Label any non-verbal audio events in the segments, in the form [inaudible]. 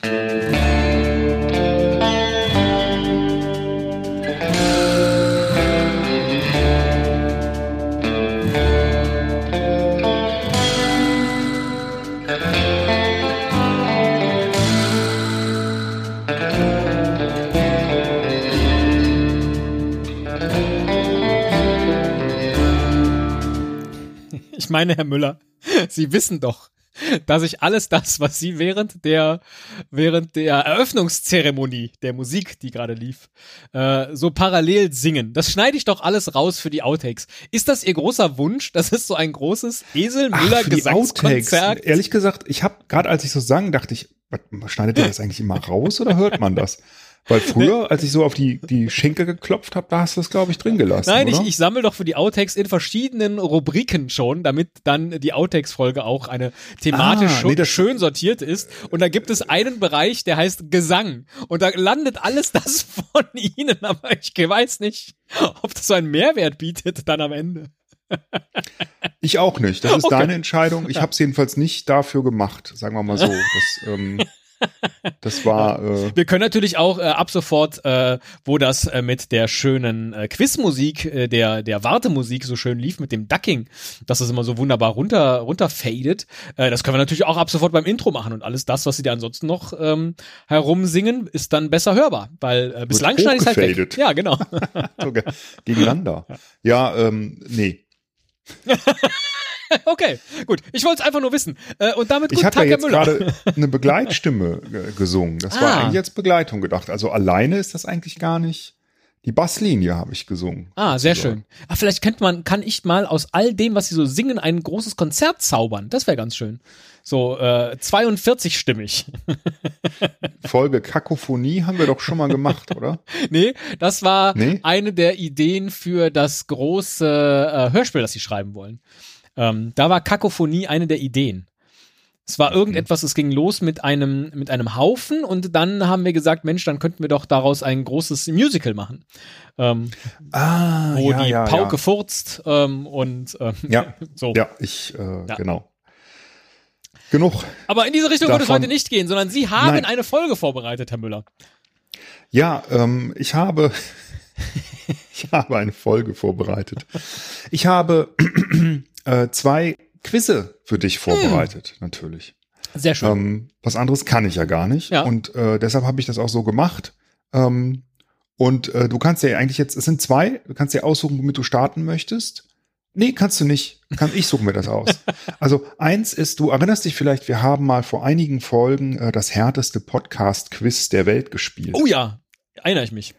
Ich meine, Herr Müller, Sie wissen doch, dass ich alles das, was Sie während der während der Eröffnungszeremonie der Musik, die gerade lief, äh, so parallel singen, das schneide ich doch alles raus für die Outtakes. Ist das Ihr großer Wunsch? Das ist so ein großes Esel Müller Gesangskonzert. Ehrlich gesagt, ich habe gerade als ich so sang, dachte ich, was, schneidet ihr das eigentlich immer raus oder hört man das? Weil früher, als ich so auf die, die Schenkel geklopft habe, da hast du das, glaube ich, drin gelassen. Nein, oder? ich, ich sammle doch für die Outtakes in verschiedenen Rubriken schon, damit dann die Outtakes-Folge auch eine thematisch Ah, nee, das- schön sortiert ist. Und da gibt es einen Bereich, der heißt Gesang. Und da landet alles [laughs] das von Ihnen, aber ich weiß nicht, ob das so einen Mehrwert bietet dann am Ende. [laughs] Ich auch nicht. Das ist Okay. deine Entscheidung. Ich habe es jedenfalls nicht dafür gemacht, sagen wir mal so. Das, ähm, [laughs] das war äh, Wir können natürlich auch äh, ab sofort, äh, wo das äh, mit der schönen äh, Quizmusik, äh, der der Wartemusik so schön lief mit dem Ducking, dass das immer so wunderbar runter runterfadet. Äh, das können wir natürlich auch ab sofort beim Intro machen und alles das, was sie da ansonsten noch ähm, herumsingen, ist dann besser hörbar, weil äh, bislang schneide ich halt weg. Ja, genau. [laughs] gegeneinander. Ja, ähm, nee. [laughs] [laughs] okay, gut. Ich wollte es einfach nur wissen. Äh, und damit Ich guten habe Tag, ja jetzt gerade [laughs] eine Begleitstimme ge- gesungen. Das war Ah. eigentlich als Begleitung gedacht. Also alleine ist das eigentlich gar nicht. Die Basslinie habe ich gesungen. Ah, sehr sozusagen. schön. Ah, vielleicht könnte man, kann ich mal aus all dem, was sie so singen, ein großes Konzert zaubern. Das wäre ganz schön. So äh, 42-stimmig. [laughs] Folge Kakophonie haben wir doch schon mal gemacht, oder? nee, das war Nee? eine der Ideen für das große äh, Hörspiel, das sie schreiben wollen. Ähm, da war Kakophonie eine der Ideen. Es war irgendetwas, es ging los mit einem, mit einem Haufen und dann haben wir gesagt, Mensch, dann könnten wir doch daraus ein großes Musical machen. Ähm, Ah, wo ja, die ja, Pauke furzt ähm, und ähm, Ja, [laughs] so. ja, ich, äh, Ja. genau. Genug. Aber in diese Richtung wird es heute nicht gehen, sondern Sie haben Nein. eine Folge vorbereitet, Herr Müller. Ja, ähm, ich habe, [laughs] ich habe eine Folge vorbereitet. Ich habe [clears throat] äh, zwei Quizze für dich vorbereitet, natürlich. Sehr schön. Ähm, was anderes kann ich ja gar nicht. Ja. Und äh, deshalb habe ich das auch so gemacht. Ähm, und äh, du kannst ja eigentlich jetzt, es sind zwei, du kannst dir aussuchen, womit du starten möchtest. Nee, kannst du nicht. Kann ich suche mir das aus. [laughs] Also eins ist, du erinnerst dich vielleicht, wir haben mal vor einigen Folgen äh, das härteste Podcast-Quiz der Welt gespielt. oh ja, erinnere ich mich.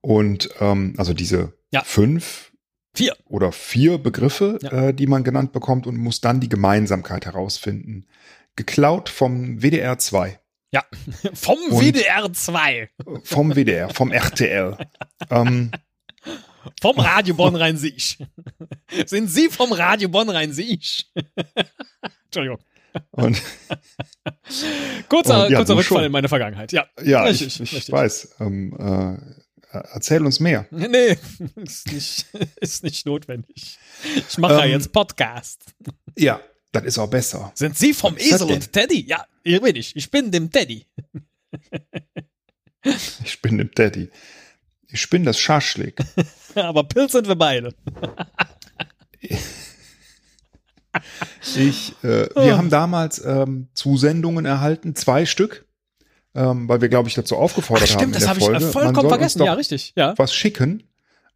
Und ähm, also diese Ja. fünf Vier. oder vier Begriffe, Ja. äh, die man genannt bekommt und muss dann die Gemeinsamkeit herausfinden. Geklaut vom WDR 2. Ja. [laughs] Vom Und- WDR 2. Vom WDR, vom RTL. ähm, Vom Radio Bonn Rhein-Sieg. Sind Sie vom Radio Bonn Rhein-Sieg? Entschuldigung. und Kurzer, Und ja, kurzer Rückfall schon. in meine Vergangenheit. Ja. ja, Richtig, ich, ich richtig. weiß. Ähm, äh, erzähl uns mehr. [laughs] Nee, ist nicht, [laughs] ist nicht notwendig. Ich mache ja Ähm, jetzt Podcast. Ja, das ist auch besser. Sind Sie vom was Esel und Teddy? Ja, hier bin ich. Ich bin dem Teddy. [laughs] Ich bin der Daddy. Ich bin das Schaschlik. Aber Pilz sind wir beide. Ich, äh, wir haben damals ähm, Zusendungen erhalten, zwei Stück, ähm, weil wir, glaube ich, dazu aufgefordert Ach, haben. stimmt, das habe ich äh, man vollkommen vergessen. Ja, richtig. Ja. was schicken,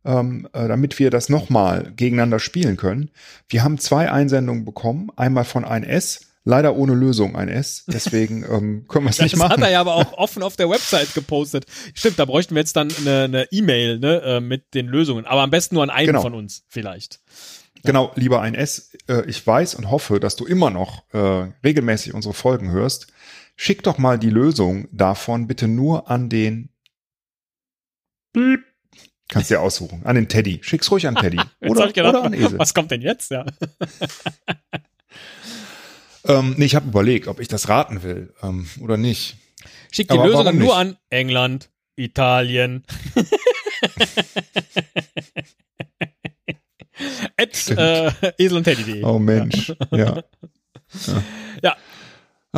ähm, äh, damit wir das nochmal gegeneinander spielen können. Wir haben zwei Einsendungen bekommen, einmal von ein S, leider ohne Lösung ein S, deswegen [laughs] ähm, können wir es nicht Das hat machen. er ja aber auch [laughs] offen auf der Website gepostet. Stimmt, da bräuchten wir jetzt dann eine E-Mail ne, äh, mit den Lösungen. Aber am besten nur an einen Genau. von uns vielleicht. Genau, lieber ein S. Äh, ich weiß und hoffe, dass du immer noch äh, regelmäßig unsere Folgen hörst. Schick doch mal die Lösung davon bitte nur an den Piep. Kannst dir aussuchen. An den Teddy. Schick's ruhig an [laughs] Teddy. Oder, gedacht, oder an Esel. Was kommt denn jetzt? Ja. [laughs] Ähm, nee, ich habe überlegt, ob ich das raten will ähm, oder nicht. Schickt die Aber warum nur an England, Italien. [laughs] At äh, Esel und Teddy.de. Oh Mensch. Ja. Ja.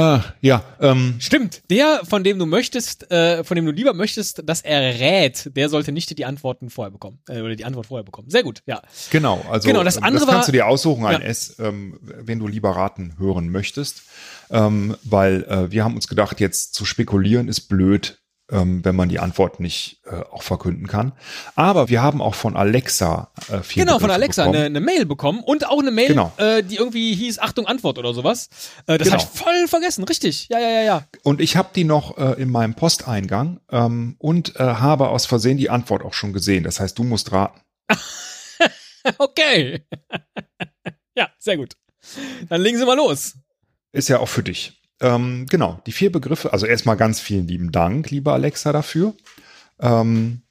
Ah, ja, ähm, Stimmt, der, von dem du möchtest, äh, von dem du lieber möchtest, dass er rät, der sollte nicht die Antworten vorher bekommen. Äh, oder die Antwort vorher bekommen. Sehr gut, ja. genau. Also Genau, das ähm, andere das kannst war- du dir aussuchen, ein Ja. S, ähm, wenn du lieber raten hören möchtest. Ähm, weil äh, wir haben uns gedacht, jetzt zu spekulieren ist blöd, ähm, wenn man die Antwort nicht äh, auch verkünden kann. Aber wir haben auch von Alexa äh, vier Genau, von Begriffe Alexa bekommen. eine, eine Mail bekommen und auch eine Mail, Genau. äh, die irgendwie hieß Achtung Antwort oder sowas. Äh, das Genau. hab ich voll vergessen, richtig. Ja, ja, ja, ja. Und ich habe die noch äh, in meinem Posteingang ähm, und äh, habe aus Versehen die Antwort auch schon gesehen. Das heißt, du musst raten. [laughs] Okay. [laughs] ja, sehr gut. Dann legen Sie mal los. Ist ja auch für dich. Ähm, genau, die vier Begriffe. Also erstmal ganz vielen lieben Dank, liebe Alexa, dafür. Ähm,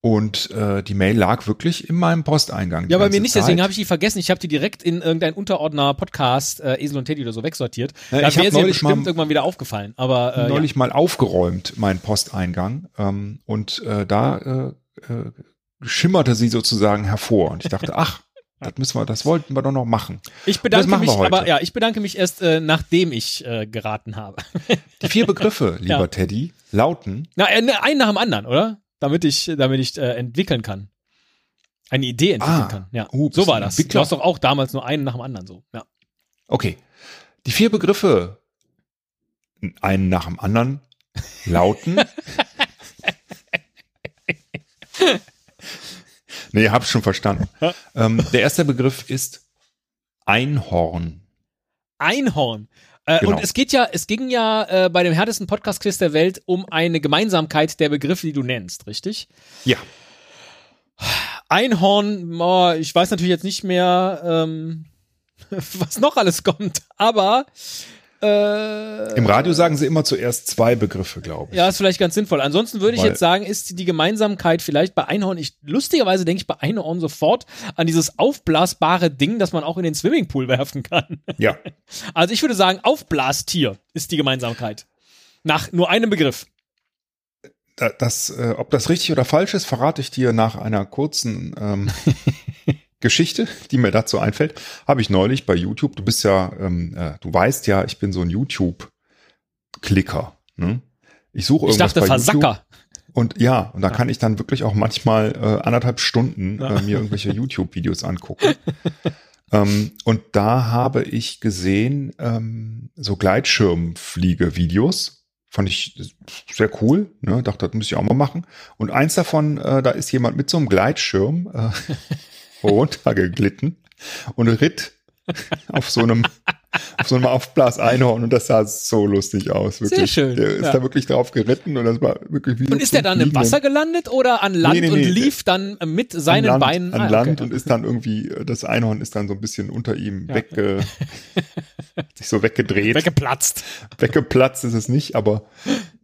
und äh, die Mail lag wirklich in meinem Posteingang. Ja, bei mir nicht, deswegen Zeit. habe ich die vergessen. Ich habe die direkt in irgendein Unterordner Podcast, äh, Esel und Teddy oder so wegsortiert. Ja, da wäre sie ja neulich bestimmt mal- irgendwann wieder aufgefallen. Aber äh, neulich mal aufgeräumt, meinen Posteingang. Ähm, und äh, da äh, äh, schimmerte sie sozusagen hervor. Und ich dachte, ach, das müssen wir, das wollten wir doch noch machen. ich bedanke machen wir mich, heute. aber ja, ich bedanke mich erst, äh, nachdem ich äh, geraten habe. [laughs] Die vier Begriffe, lieber Ja. Teddy, lauten Na, äh, ne, einen nach dem anderen, oder? Damit ich, damit ich äh, entwickeln kann. Eine Idee entwickeln Ah. kann. Ja. Bist so du war das. Du Entwickler? hast doch auch damals nur einen nach dem anderen so. Ja. Okay. Die vier Begriffe, einen nach dem anderen, lauten. [laughs] nee, hab's schon verstanden. [laughs] ähm, der erste Begriff ist Einhorn. Einhorn. Äh, Genau. Und es geht ja, es ging ja äh, bei dem härtesten Podcast-Quiz der Welt um eine Gemeinsamkeit der Begriffe, die du nennst, richtig? Ja. Einhorn, oh, ich weiß natürlich jetzt nicht mehr, ähm, [laughs] was noch alles kommt, aber äh, Im Radio sagen sie immer zuerst zwei Begriffe, glaube ich. ja, ist vielleicht ganz sinnvoll. Ansonsten würde ich jetzt sagen, ist die Gemeinsamkeit vielleicht bei Einhorn, ich, lustigerweise denke ich bei Einhorn sofort an dieses aufblasbare Ding, das man auch in den Swimmingpool werfen kann. Ja. [laughs] Also ich würde sagen, Aufblastier ist die Gemeinsamkeit. Nach nur einem Begriff. Da- Das, äh, ob das richtig oder falsch ist, verrate ich dir nach einer kurzen ähm, [laughs] Geschichte, die mir dazu einfällt. Habe ich neulich bei YouTube. Du bist ja, ähm, äh, du weißt ja, ich bin so ein YouTube-Klicker. Ne? Ich suche Ich irgendwas dachte bei YouTube. Versacker. Und ja, und da kann ich dann wirklich auch manchmal äh, anderthalb Stunden Ja. äh, mir irgendwelche [laughs] YouTube-Videos angucken. ähm, und da habe ich gesehen, ähm, so Gleitschirmfliege-Videos. Fand ich sehr cool. Ne? Dachte, das muss ich auch mal machen. Und eins davon, äh, da ist jemand mit so einem Gleitschirm äh, [laughs] runtergeglitten und ritt auf so einem [laughs] so einem Aufblas-Einhorn und das sah so lustig aus. Wirklich. schön, Der ist ja. da wirklich drauf geritten und das war wirklich wie Und ist der dann im Wasser gelandet oder an Land Nee, nee, und nee. lief dann mit seinen an Land, Beinen an Ah, Land okay. und ist dann irgendwie, das Einhorn ist dann so ein bisschen unter ihm Ja. wegge, [laughs] sich so weggedreht. weggeplatzt? Weggeplatzt ist es nicht, aber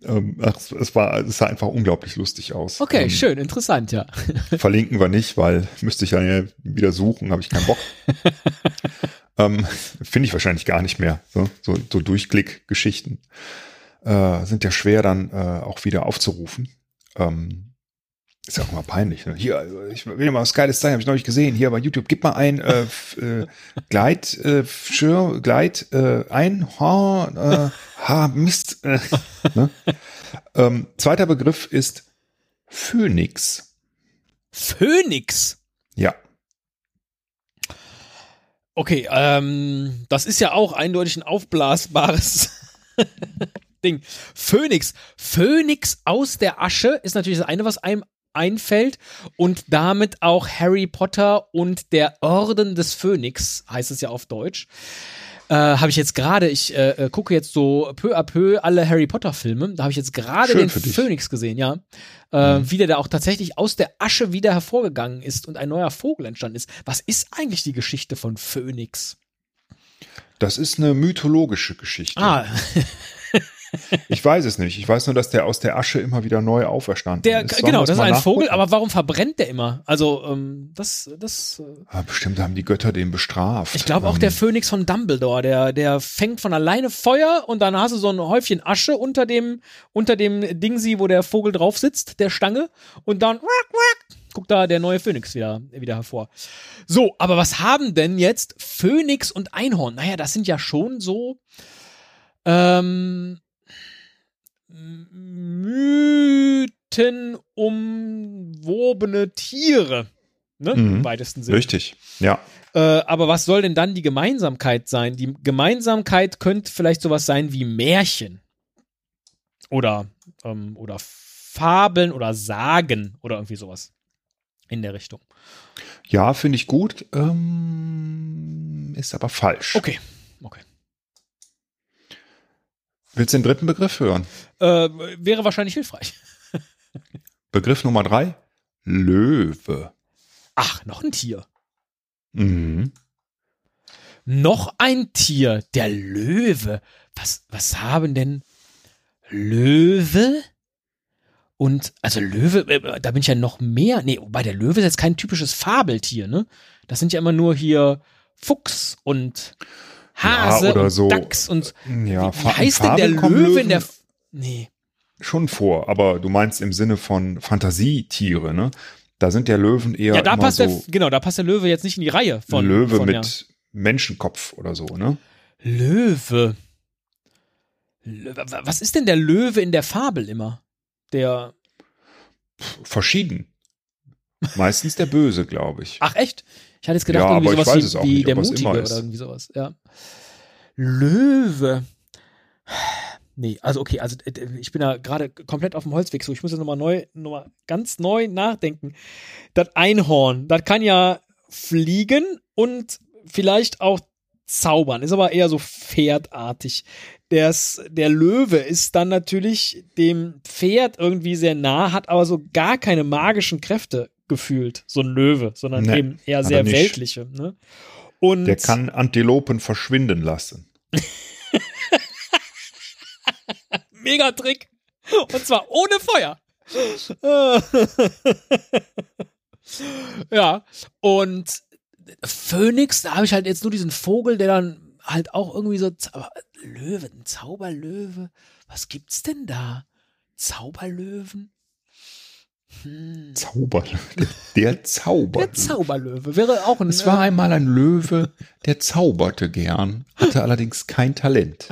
ähm, ach, es war, es sah einfach unglaublich lustig aus. Okay, ähm, schön, interessant, ja. Verlinken wir nicht, weil müsste ich dann ja wieder suchen, habe ich keinen Bock. [laughs] ähm, [laughs] Finde ich wahrscheinlich gar nicht mehr. So, so, so Durchklick-Geschichten äh, sind ja schwer dann äh, auch wieder aufzurufen. Ähm, ist ja auch mal peinlich. Ne? Hier, ich will mal was Geiles zeigen, habe ich neulich gesehen. Hier bei YouTube, gib mal ein äh, äh, [laughs] Gleit, äh, Schir, Gleit, äh, Einhorn, äh, ha, Mist. Äh, [laughs] ne? ähm, zweiter Begriff ist Phönix. Phönix. Ja, Okay, ähm, das ist ja auch eindeutig ein aufblasbares [laughs] Ding. Phönix. Phönix aus der Asche ist natürlich das eine, was einem einfällt. Und damit auch Harry Potter und der Orden des Phönix, heißt es ja auf Deutsch. Äh, habe ich jetzt gerade, ich äh, äh, gucke jetzt so peu à peu alle Harry Potter Filme. Da habe ich jetzt gerade den. Phönix gesehen, ja. Äh, Wie der da auch tatsächlich aus der Asche wieder hervorgegangen ist und ein neuer Vogel entstanden ist. Was ist eigentlich die Geschichte von Phönix? das ist eine mythologische Geschichte. Ah, [laughs] Ich weiß es nicht. Ich weiß nur, dass der aus der Asche immer wieder neu auferstanden der, ist. Sollen genau, das ist ein Vogel, aber warum verbrennt der immer? Also, ähm, das, das, äh, Ah, bestimmt haben die Götter den bestraft. ich glaube auch Ähm, der Phönix von Dumbledore, der, der fängt von alleine Feuer und dann hast du so ein Häufchen Asche unter dem, unter dem Dingsi, wo der Vogel drauf sitzt, der Stange, und dann, guckt da der neue Phönix wieder, wieder hervor. So, aber was haben denn jetzt Phönix und Einhorn? Naja, das sind ja schon so, Ähm, mythenumwobene Tiere. Ne? Mhm. Im weitesten Sinne. Richtig. Ja. Äh, aber was soll denn dann die Gemeinsamkeit sein? Die Gemeinsamkeit könnte vielleicht sowas sein wie Märchen. Oder, ähm, oder Fabeln oder Sagen oder irgendwie sowas. In der Richtung. Ja, finde ich gut. Ähm, ist aber falsch. Okay. Okay. Willst du den dritten Begriff hören? Äh, wäre wahrscheinlich hilfreich. [laughs] Begriff Nummer drei. Löwe. Ach, noch ein Tier. Mhm. Noch ein Tier, der Löwe. Was, was haben denn Löwe? Und, also Löwe, äh, da bin ich ja noch mehr. Nee, wobei der Löwe ist jetzt kein typisches Fabeltier, ne? Das sind ja immer nur hier Fuchs und Hase Ja, oder und so. Dachs und. Ja, wie, wie heißt denn der Löwe in der. F- Nee. Schon vor, aber du meinst im Sinne von Fantasietiere, ne? Da sind ja Löwen eher Ja, da passt so der, genau, da passt der Löwe jetzt nicht in die Reihe von. Löwe von, mit ja. Menschenkopf oder so, ne? Löwe. Lö- wa- Was ist denn der Löwe in der Fabel immer? Der. Verschieden. Meistens der Böse, glaube ich. Ach, echt? Ich hatte jetzt gedacht, Ja, irgendwie sowas wie, wie nicht, der Mutige oder irgendwie sowas. Ja. Löwe. Nee, also okay, also äh, ich bin da gerade komplett auf dem Holzweg, so ich muss jetzt nochmal neu, nochmal ganz neu nachdenken. Das Einhorn, das kann ja fliegen und vielleicht auch zaubern, ist aber eher so pferdartig. Das, der Löwe ist dann natürlich dem Pferd irgendwie sehr nah, hat aber so gar keine magischen Kräfte gefühlt, so ein Löwe, sondern Nee, eben eher sehr weltliche. Ne? Und Der kann Antilopen verschwinden lassen. [laughs] Megatrick. Und zwar ohne Feuer. [laughs] ja, und Phönix, da habe ich halt jetzt nur diesen Vogel, der dann halt auch irgendwie so. Aber Löwe, ein Zauberlöwe? Was gibt's denn da? Zauberlöwen? Hm. Zauber. Der Zauber. Der [laughs] Zauberlöwe wäre auch ein. Es war einmal ein Löwe, der zauberte gern, hatte allerdings kein Talent.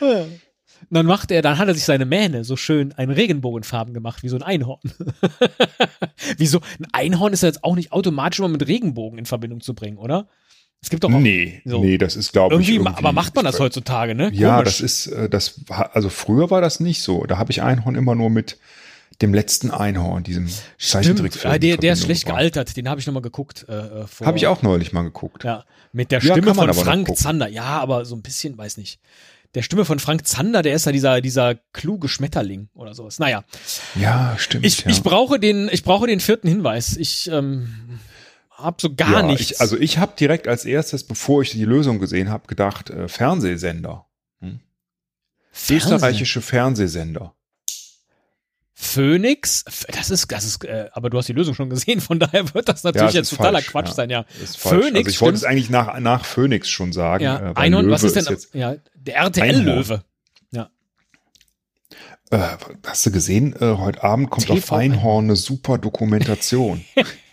äh, [laughs] dann macht er, dann hat er sich seine Mähne so schön in Regenbogenfarben gemacht, wie so ein Einhorn. [laughs] Wieso? Ein Einhorn ist ja jetzt auch nicht automatisch immer mit Regenbogen in Verbindung zu bringen, oder? Es gibt doch auch Nee, so. nee, das ist, glaube ich. irgendwie, aber macht man das heutzutage, ne? Ja, Komisch. das ist, äh, das war, also früher war das nicht so. Da habe ich Einhorn immer nur mit dem letzten Einhorn, diesem. Zeichentrickfilm. Ja, der, der ist schlecht gebracht. gealtert, den habe ich nochmal geguckt. Äh, äh, vor- Habe ich auch neulich mal geguckt. Ja, mit der Ja, Stimme man von Frank. Zander. Ja, aber so ein bisschen, weiß nicht. Der Stimme von Frank Zander, der ist ja dieser, dieser kluge Schmetterling oder sowas. Naja, Ja, stimmt. ich, ja. ich brauche den, ich brauche den vierten Hinweis. Ich ähm, hab so gar ja, nichts. Ich, also ich habe direkt als erstes, bevor ich die Lösung gesehen habe, gedacht, äh, Fernsehsender. Hm? Fernsehen. Österreichische Fernsehsender. Phoenix, das ist, das ist, äh, aber du hast die Lösung schon gesehen, von daher wird das natürlich es jetzt ist totaler falsch, Quatsch ja. sein, ja. Ist falsch. Phoenix, also ich wollte es eigentlich nach, nach Phoenix schon sagen. Ja, äh, Einhorn, was ist denn, jetzt, ja, der RTL-Löwe. äh, hast du gesehen, äh, heute Abend kommt auf TV Einhorn eine super Dokumentation. [laughs]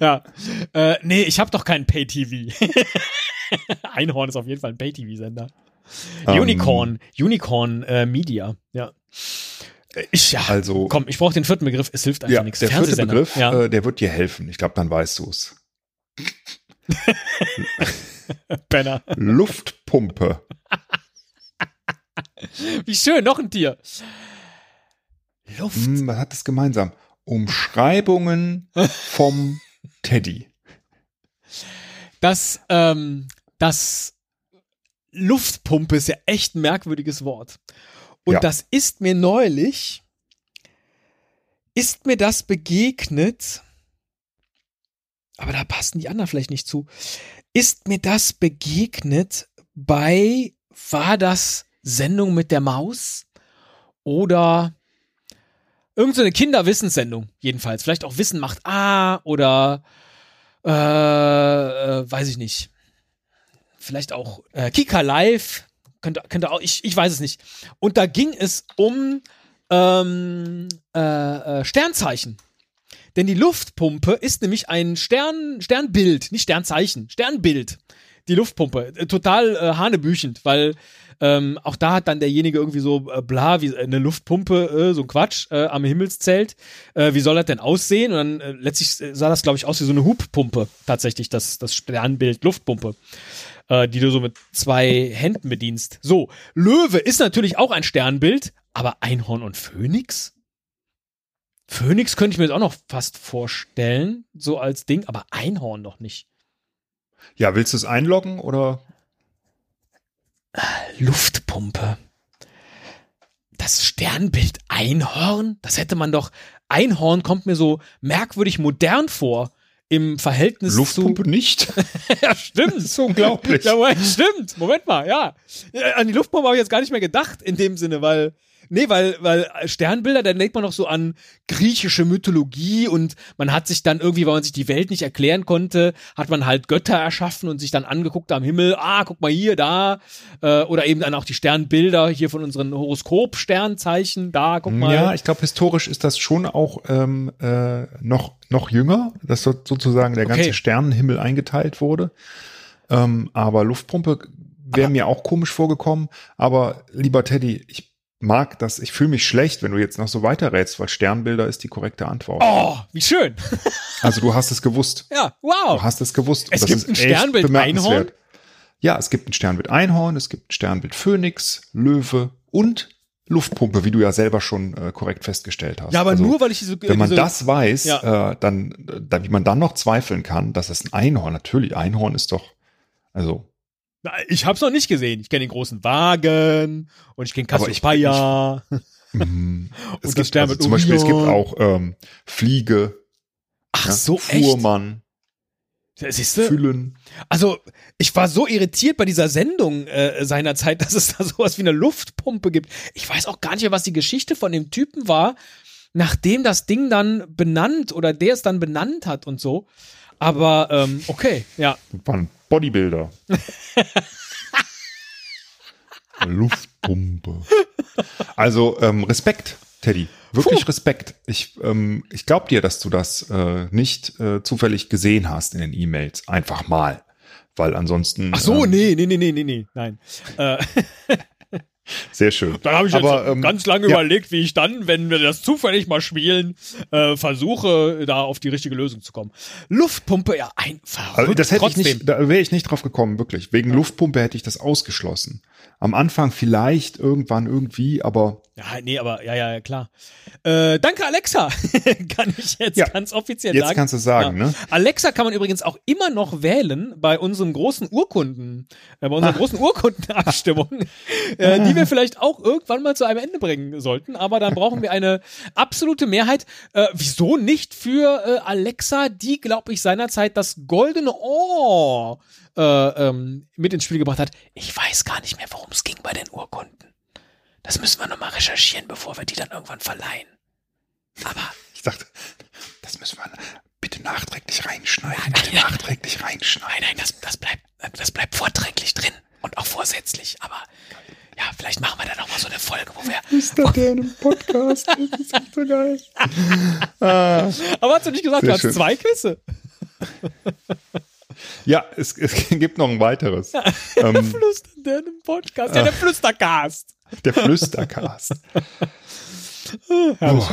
Ja, äh, nee, ich habe doch keinen Pay-TV. [laughs] Einhorn ist auf jeden Fall ein Pay-TV-Sender. Ähm, Unicorn, Unicorn äh, Media, ja. Äh, Ich, ja, Also- komm, ich brauche den vierten Begriff, es hilft einfach ja, nichts. der vierte. Begriff, ja. äh, der wird dir helfen. Ich glaube, dann weißt du es. Penner. [laughs] Luftpumpe. Wie schön, noch ein Tier. Luft. Hm, was hat das gemeinsam? Umschreibungen vom Teddy. Das, ähm, das Luftpumpe ist ja echt ein merkwürdiges Wort. Und Ja. das ist mir neulich, ist mir das begegnet, aber da passen die anderen vielleicht nicht zu, ist mir das begegnet bei, war das Sendung mit der Maus oder irgendeine so eine Kinderwissenssendung jedenfalls, vielleicht auch Wissen macht A oder äh, äh, weiß ich nicht. Vielleicht auch äh, Kika Live. Könnte, könnte auch, ich, ich weiß es nicht. Und da ging es um ähm, äh, äh, Sternzeichen. Denn die Luftpumpe ist nämlich ein Stern, Sternbild, nicht Sternzeichen, Sternbild. Die Luftpumpe. Äh, total äh, hanebüchend, weil ähm, auch da hat dann derjenige irgendwie so äh, bla, wie eine Luftpumpe, äh, so ein Quatsch, äh, am Himmelszelt. Äh, wie soll das denn aussehen? Und dann äh, letztlich sah das, glaube ich, aus wie so eine Hubpumpe, tatsächlich, das, das Sternbild Luftpumpe äh, die du so mit zwei Händen bedienst. So, Löwe ist natürlich auch ein Sternbild, aber Einhorn und Phönix? Phönix könnte ich mir jetzt auch noch fast vorstellen, so als Ding, aber Einhorn noch nicht. Ja, willst du es einloggen oder? Luftpumpe. Das Sternbild Einhorn? Das hätte man doch. Einhorn kommt mir so merkwürdig modern vor im Verhältnis Luftpumpe zu. nicht. [laughs] ja, stimmt. Das ist unglaublich. [laughs] Ja, Moment, stimmt. Moment mal, ja. ja. An die Luftpumpe habe ich jetzt gar nicht mehr gedacht in dem Sinne, weil Nee, weil, weil Sternbilder, da denkt man noch so an griechische Mythologie und man hat sich dann irgendwie, weil man sich die Welt nicht erklären konnte, hat man halt Götter erschaffen und sich dann angeguckt am Himmel, ah, guck mal hier, da, äh, oder eben dann auch die Sternbilder hier von unseren Horoskop-Sternzeichen, da, guck mal. Ja, ich glaube, historisch ist das schon auch ähm, äh, noch, noch jünger, dass so, sozusagen der ganze Okay. Sternenhimmel eingeteilt wurde. Ähm, aber Luftpumpe wäre mir auch komisch vorgekommen. Aber lieber Teddy, ich mag das, ich fühle mich schlecht, wenn du jetzt noch so weiterrätst, weil Sternbilder ist die korrekte Antwort. Oh, wie schön. [laughs] Also du hast es gewusst. Ja, Du wow. hast es gewusst. Es Und gibt ist ein Sternbild. Einhorn? Ja, es gibt ein Sternbild Einhorn, es gibt ein Sternbild Phönix, Löwe und Luftpumpe, wie du ja selber schon äh, korrekt festgestellt hast. Ja, aber Also, nur, weil ich diese. wenn man diese, das weiß, Ja. äh, dann, dann, wie man dann noch zweifeln kann, dass es ein Einhorn, natürlich, Einhorn ist doch, also, Ich hab's noch nicht gesehen. Ich kenne den großen Wagen und ich kenne Cassiopeia. [laughs] mm, es das gibt Stern also zum Beispiel, es gibt auch ähm, Fliege, Ach ja, so? Fuhrmann, Siehst? Füllen. Also, ich war so irritiert bei dieser Sendung äh, seinerzeit, [laughs] dass es da sowas wie eine Luftpumpe gibt. Ich weiß auch gar nicht mehr, was die Geschichte von dem Typen war, nachdem das Ding dann benannt oder der es dann benannt hat und so. Aber ähm, okay, ja. War ein Bodybuilder. [laughs] Luftpumpe. Also ähm, Respekt, Teddy. Wirklich Respekt. Ich, ähm, ich glaube dir, dass du das äh, nicht äh, zufällig gesehen hast in den E-Mails. Einfach mal. Weil ansonsten. Ach so, ähm, nee, nee, nee, nee, nee, nee, nein. Äh, [laughs] Sehr schön. Dann habe ich Aber, jetzt ähm, ganz lange ja. überlegt, wie ich dann, wenn wir das zufällig mal spielen, äh, versuche, da auf die richtige Lösung zu kommen. Luftpumpe, ja, ein verrückt. Also das hätte trotzdem. ich nicht, da wäre ich nicht drauf gekommen, wirklich. Wegen Luftpumpe hätte ich das ausgeschlossen. Am Anfang vielleicht, irgendwann, irgendwie, aber Ja, nee, aber ja, ja, ja, klar. Äh, danke, Alexa. [laughs] kann ich jetzt Ja, ganz offiziell jetzt sagen. kannst du sagen, Ja. ne? Alexa kann man übrigens auch immer noch wählen bei unserem großen Urkunden, äh, bei unserer Ah. großen Urkundenabstimmung, [laughs] äh, die wir vielleicht auch irgendwann mal zu einem Ende bringen sollten. Aber dann brauchen wir eine absolute Mehrheit. Äh, wieso nicht für äh, Alexa, die, glaube ich, seinerzeit das goldene Ohr äh, ähm, mit ins Spiel gebracht hat? Ich weiß gar nicht mehr, worum es ging bei den Urkunden. Das müssen wir nochmal recherchieren, bevor wir die dann irgendwann verleihen. Aber Ich dachte, das müssen wir bitte nachträglich reinschneiden. Bitte nachträglich reinschneiden. Nein, nein, das, das bleibt, das bleibt vorträglich drin und auch vorsätzlich. Aber ja, vielleicht machen wir da noch mal so eine Folge, wo wir. Ist das der in einem Podcast? Das ist so geil. Ah. Aber hast du nicht gesagt, Sehr du hast schön. zwei Quizze? [laughs] Ja, es, es gibt noch ein weiteres. [laughs] Ähm, Flüstern der in einem Podcast. Ja, der Flüstercast. Der Flüstercast. [laughs] Oh,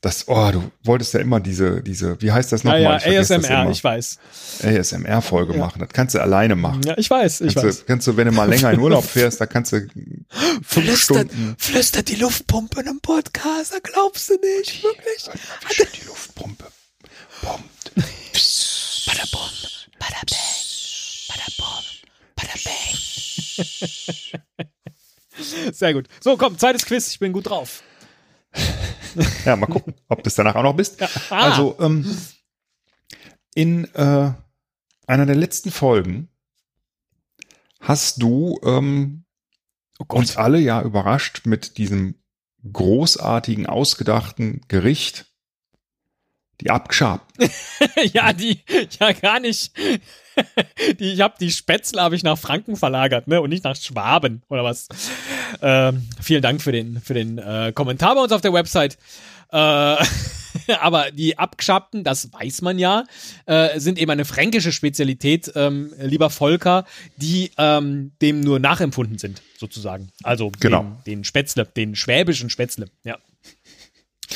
das, oh, du wolltest ja immer diese, diese, wie heißt das Ja, nochmal? ja, Ich vergesse das ASMR, ich weiß. ASMR-Folge machen. Das kannst du alleine machen. Ja, ich weiß, ich kannst, weiß. Du, kannst du, wenn du mal länger in Urlaub fährst, da kannst du Flüstert, Stunden. flüstert die Luftpumpe in einem Podcast, da glaubst du nicht, wirklich. Wie schön die Luftpumpe pompt. Badabom, badabang, badabom, badabang. [laughs] Sehr gut. So, komm, zweites Quiz, ich bin gut drauf. Ja, mal gucken, ob du es danach auch noch bist. Ah. Also, ähm, in äh, einer der letzten Folgen hast du ähm, oh uns alle ja überrascht mit diesem großartigen, ausgedachten Gericht, die Abgschab. [laughs] ja, die, ja, gar nicht. [laughs] die, ich habe die Spätzle habe ich nach Franken verlagert, ne, und nicht nach Schwaben oder was. Ähm, vielen Dank für den, für den äh, Kommentar bei uns auf der Website. Äh, [laughs] aber die Abgeschabten, das weiß man ja, äh, sind eben eine fränkische Spezialität, ähm, lieber Volker, die ähm, dem nur nachempfunden sind, sozusagen. Also Genau. den, den Spätzle, den schwäbischen Spätzle, ja.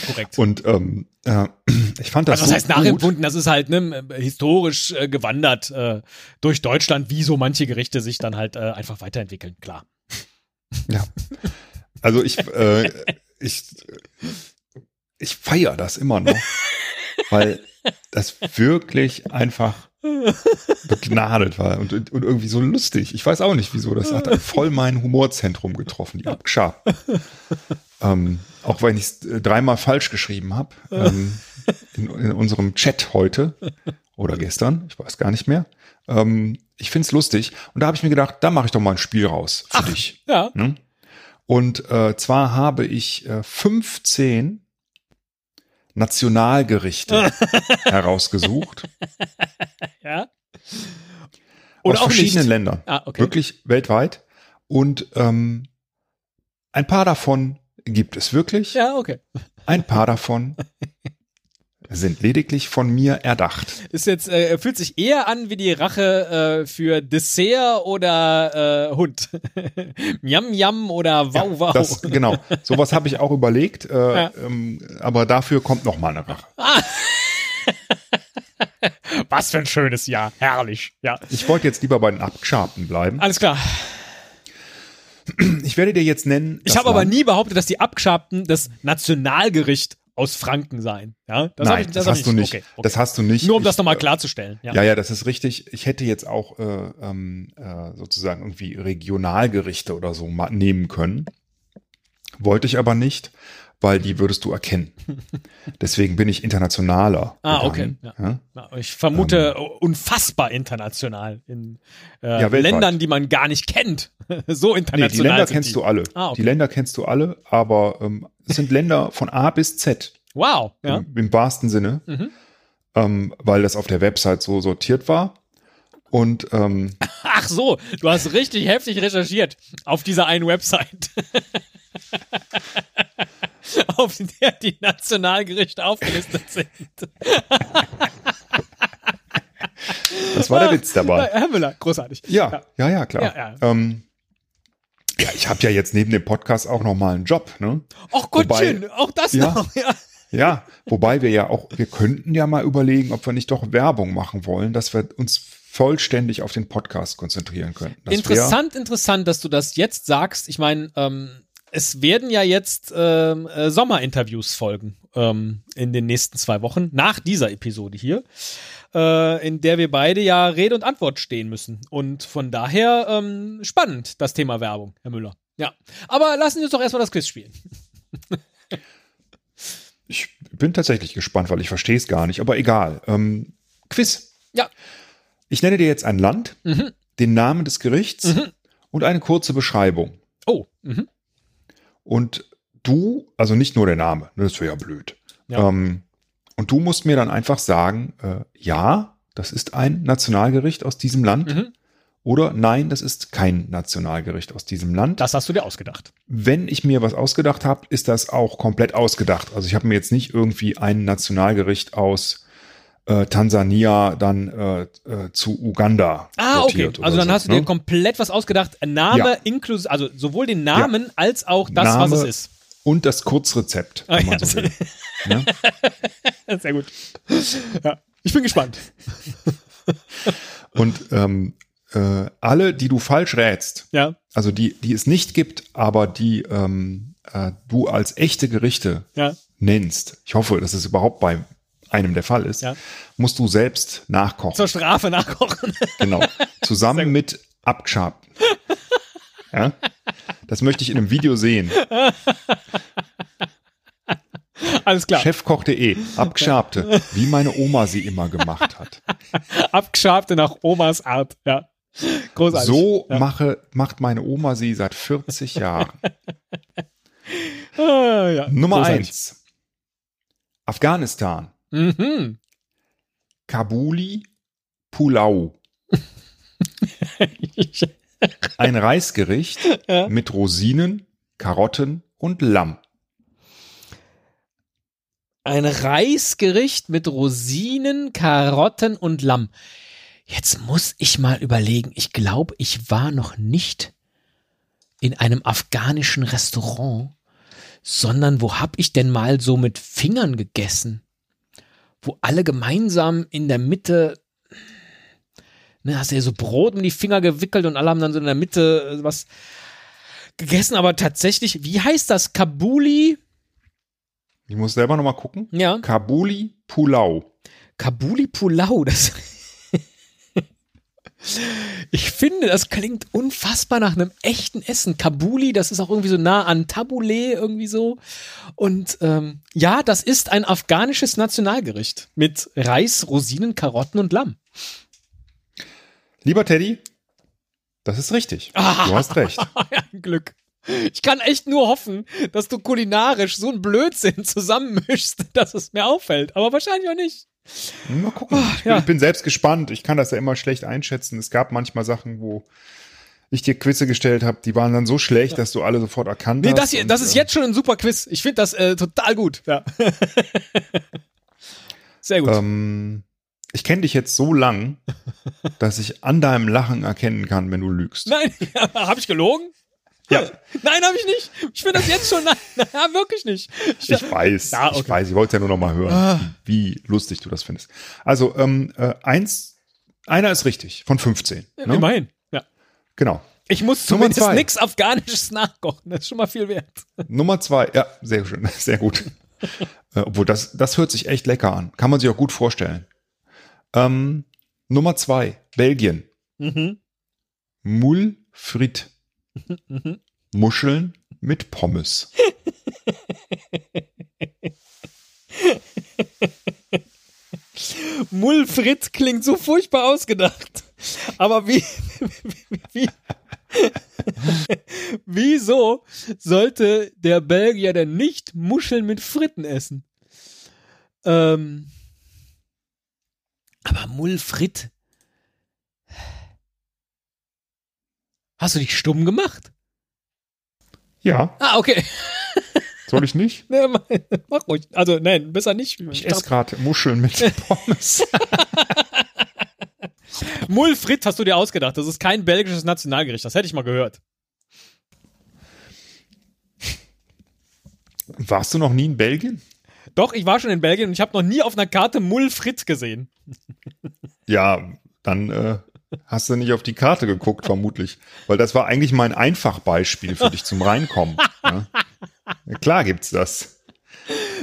Korrekt. Und ähm, äh, [clears throat] ich fand das Also was so heißt gut. nachempfunden? Das ist halt ne, historisch äh, gewandert äh, durch Deutschland, wie so manche Gerichte sich dann halt äh, einfach weiterentwickeln, klar. Ja. Also ich, äh, ich, ich feiere das immer noch, [laughs] weil das wirklich einfach begnadet war und, und irgendwie so lustig. Ich weiß auch nicht, wieso. Das hat voll mein Humorzentrum getroffen, die abgeschabt. ähm, auch wenn ich es dreimal falsch geschrieben habe ähm, in, in unserem Chat heute oder gestern, ich weiß gar nicht mehr. Ähm, ich find's lustig und da habe ich mir gedacht, da mache ich doch mal ein Spiel raus für dich. Ja. Ne? Und äh, zwar habe ich äh, 15 Nationalgerichte [laughs] herausgesucht Ja. aus Oder auch verschiedenen nicht. Ländern, Ah, okay. wirklich weltweit. Und ähm, ein paar davon gibt es wirklich, Ja, okay. ein paar davon sind lediglich von mir erdacht. Ist jetzt, äh, fühlt sich eher an wie die Rache äh, für Dessert oder äh, Hund. [laughs] Miam Miam oder Wow Wow. Das, genau, sowas habe ich auch überlegt, äh, Ja. ähm, aber dafür kommt noch mal eine Rache. [laughs] Was für ein schönes Jahr. Herrlich. Ja. Ich wollte jetzt lieber bei den Abgeschabten bleiben. Alles klar. Ich werde dir jetzt nennen. Ich habe aber nie behauptet, dass die Abgeschabten das Nationalgericht aus Franken seien. Ja, das Nein, ich, das, hab hast ich du nicht. Okay, okay. Das hast du nicht. Nur um Ich, das nochmal äh, klarzustellen. Ja. Ja, ja, das ist richtig. Ich hätte jetzt auch äh, ähm, äh, sozusagen irgendwie Regionalgerichte oder so nehmen können. Wollte ich aber nicht, weil die würdest du erkennen. [laughs] Deswegen bin ich internationaler. Ah, gegangen, okay, Ja? Ja, ich vermute unfassbar international in äh, Ja. Ländern, die man gar nicht kennt. [laughs] so Nee, international. die Länder kennst die. du alle. Ah, okay. Die Länder kennst du alle, aber ähm, es sind Länder von A bis Z Wow. Im, im wahrsten Sinne, Mhm. ähm, weil das auf der Website so sortiert war. Und ähm, [laughs] Ach so, du hast richtig heftig recherchiert auf dieser einen Website. [laughs] auf der die Nationalgerichte aufgelistet sind. das war der Witz dabei. Herr Müller, großartig. Ja, ja, ja, klar. Ja, ja. Ähm, ja ich habe ja jetzt neben dem Podcast auch noch mal einen Job, ne? Ach Gottchen, Wobei- auch das Ja. noch. Ja. Ja, wobei wir ja auch, wir könnten ja mal überlegen, ob wir nicht doch Werbung machen wollen, dass wir uns vollständig auf den Podcast konzentrieren können. Das Interessant, interessant, dass du das jetzt sagst. Ich meine, ähm, es werden ja jetzt ähm, äh, Sommerinterviews folgen ähm, in den nächsten zwei Wochen, nach dieser Episode hier, äh, in der wir beide ja Rede und Antwort stehen müssen. Und von daher ähm, spannend, das Thema Werbung, Herr Müller. Ja, aber lassen Sie uns doch erstmal das Quiz spielen. [laughs] Ich bin tatsächlich gespannt, weil ich verstehe es gar nicht, aber egal. Ähm, Quiz. Ja. Ich nenne dir jetzt ein Land, Mhm. den Namen des Gerichts Mhm. und eine kurze Beschreibung. Oh, mhm. Und du, also nicht nur der Name, ne, das wäre ja blöd. Ja. Ähm, und du musst mir dann einfach sagen, äh, ja, das ist ein Nationalgericht aus diesem Land. Mhm. Oder nein, das ist kein Nationalgericht aus diesem Land. das hast du dir ausgedacht. Wenn ich mir was ausgedacht habe, ist das auch komplett ausgedacht. Also ich habe mir jetzt nicht irgendwie ein Nationalgericht aus äh, Tansania dann äh, äh, zu Uganda Ah, okay. Also dann so, hast du ne? dir komplett was ausgedacht. Name Ja. inklusive, also sowohl den Namen als auch das, Name, was es ist. Und das Kurzrezept, wenn Ah, man ja. so will. [laughs] Ne? Sehr gut. Ja, ich bin gespannt. [laughs] Und ähm, äh, alle, die du falsch rätst, Ja, also die, die es nicht gibt, aber die ähm, äh, du als echte Gerichte ja. nennst, ich hoffe, dass es überhaupt bei einem der Fall ist, Ja. musst du selbst nachkochen. Zur Strafe nachkochen. [laughs] Genau. Zusammen mit Abgeschabten. Ja? Das möchte ich in einem Video sehen. Alles klar. Chefkoch.de. Abgeschabte. [laughs] Wie meine Oma sie immer gemacht hat. Abgeschabte nach Omas Art. Ja. Großartig. So ja. mache, macht meine Oma sie seit 40 Jahren. [laughs] Ah, ja. Nummer Großartig. eins. Afghanistan. Mhm. Kabuli Pulau. [laughs] Ein Reisgericht Ja. mit Rosinen, Karotten und Lamm. Ein Reisgericht mit Rosinen, Karotten und Lamm. Jetzt muss ich mal überlegen. Ich glaube, ich war noch nicht in einem afghanischen Restaurant, sondern wo hab ich denn mal so mit Fingern gegessen? Wo alle gemeinsam in der Mitte, ne, hast du ja so Brot in die Finger gewickelt und alle haben dann so in der Mitte äh, was gegessen, aber tatsächlich, wie heißt das? Kabuli? Ich muss selber nochmal gucken. Ja. Kabuli Pulau. Kabuli Pulau, das. Ich finde, das klingt unfassbar nach einem echten Essen. Kabuli, das ist auch irgendwie so nah an Tabbouleh, irgendwie so. Und ähm, ja, das ist ein afghanisches Nationalgericht mit Reis, Rosinen, Karotten und Lamm. Lieber Teddy, das ist richtig. Ah. Du hast [laughs] recht. ja, ein Glück. Ich kann echt nur hoffen, dass du kulinarisch so einen Blödsinn [laughs] zusammenmischst, dass es mir auffällt. Aber wahrscheinlich auch nicht. Mal gucken. Ich bin, ja. ich bin selbst gespannt. Ich kann das ja immer schlecht einschätzen. Es gab manchmal Sachen, wo ich dir Quizze gestellt habe, die waren dann so schlecht, dass du alle sofort erkannt Nee, hast. das, hier, und, das ist äh, jetzt schon ein super Quiz. Ich finde das äh, total gut. Ja. [laughs] Sehr gut. Ähm, ich kenne dich jetzt so lang, [laughs] dass ich an deinem Lachen erkennen kann, wenn du lügst. Nein, [laughs] habe ich gelogen? Ja, [laughs] Nein, habe ich nicht. Ich finde das jetzt schon. Nein, [laughs] nein, wirklich nicht. Ich, ich weiß. Ja, Ich okay. weiß. Ich wollte es ja nur noch mal hören, Ah. wie lustig du das findest. Also, ähm, äh, eins, einer ist richtig von 15. Ne? Immerhin. Ja. Genau. Ich muss zumindest nichts Afghanisches [laughs] nachkochen. Das ist schon mal viel wert. Nummer zwei, ja, sehr schön, sehr gut. äh, obwohl, das, das hört sich echt lecker an. Kann man sich auch gut vorstellen. Ähm, Nummer zwei, Belgien. Mhm. Moule frit. Mhm. Muscheln mit Pommes. [laughs] Mulfrit klingt so furchtbar ausgedacht. Aber [laughs] wie, wie, wieso sollte der Belgier denn nicht Muscheln mit Fritten essen? Ähm, aber Mulfrit. Hast du dich stumm gemacht? Ja, Ah, okay. soll ich nicht? [laughs] Nee, mach, ruhig. Also, nein, besser nicht. Ich esse gerade Muscheln mit [laughs] Pommes. [laughs] Mulfrit hast du dir ausgedacht. Das ist kein belgisches Nationalgericht. Das hätte ich mal gehört. Warst du noch nie in Belgien? Doch, ich war schon in Belgien und ich habe noch nie auf einer Karte Mulfrit gesehen. Ja, dann äh, hast du nicht auf die Karte geguckt, vermutlich. Weil das war eigentlich mein Einfachbeispiel für dich zum Reinkommen. Ja, klar gibt's das.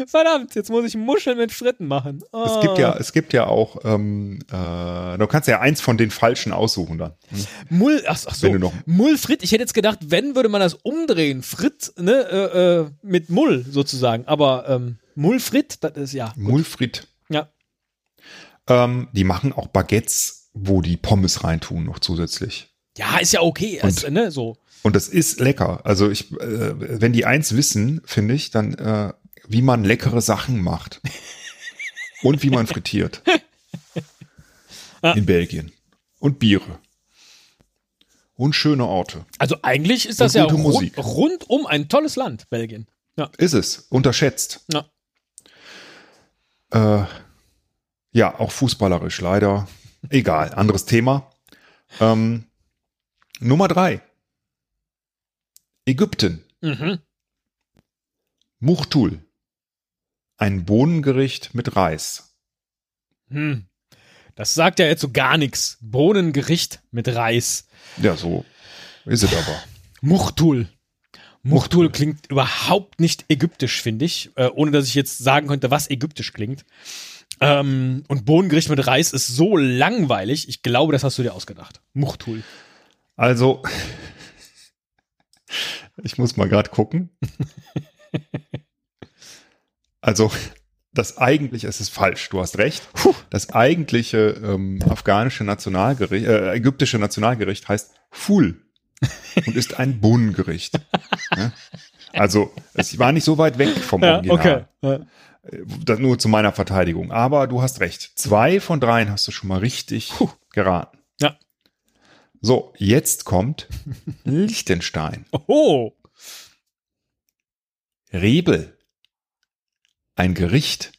Verdammt, jetzt muss ich Muscheln mit Fritten machen. Oh. Es gibt ja, es gibt ja auch, ähm, äh, du kannst ja eins von den falschen aussuchen dann. Mul, ach, ach so, Wenn du noch- Mulfrit. Ich hätte jetzt gedacht, wenn würde man das umdrehen, Frit, ne, äh, äh, mit Mull sozusagen. Aber ähm, Mulfrit, das ist ja. Mulfrit. Ja. Ähm, die machen auch Baguettes, wo die Pommes reintun noch zusätzlich. Ja, ist ja okay. Also, ne, so. Und das ist lecker. Also ich, äh, wenn die eins wissen, finde ich, dann äh, wie man leckere Sachen macht [laughs] und wie man frittiert in Belgien und Biere und schöne Orte. Also eigentlich ist das Und ja rund, Musik. rundum ein tolles Land, Belgien. Ja. Ist es unterschätzt? Ja. Äh, ja, auch fußballerisch leider. Egal, anderes Thema. Ähm, Nummer drei. Ägypten. Mhm. Muchtul. Ein Bohnengericht mit Reis. Hm. Das sagt ja jetzt so gar nichts. Bohnengericht mit Reis. Ja, so ist es aber. Muchtul. Muchtul klingt überhaupt nicht ägyptisch, finde ich. Äh, ohne dass ich jetzt sagen könnte, was ägyptisch klingt. Ähm, und Bohnengericht mit Reis ist so langweilig. Ich glaube, das hast du dir ausgedacht. Muchtul. Also, [laughs] ich muss mal gerade gucken. [laughs] Also, das eigentliche, es ist falsch, du hast recht. Das eigentliche ähm, afghanische Nationalgericht, äh, ägyptische Nationalgericht heißt Ful [laughs] und ist ein Bohnengericht. Ja? Also, es war nicht so weit weg vom Ja, Original. okay. Ja. Das nur zu meiner Verteidigung. Aber du hast recht. Zwei von dreien hast du schon mal richtig geraten. Ja. So, jetzt kommt Liechtenstein. [laughs] Oh. Rebel. Ein Gericht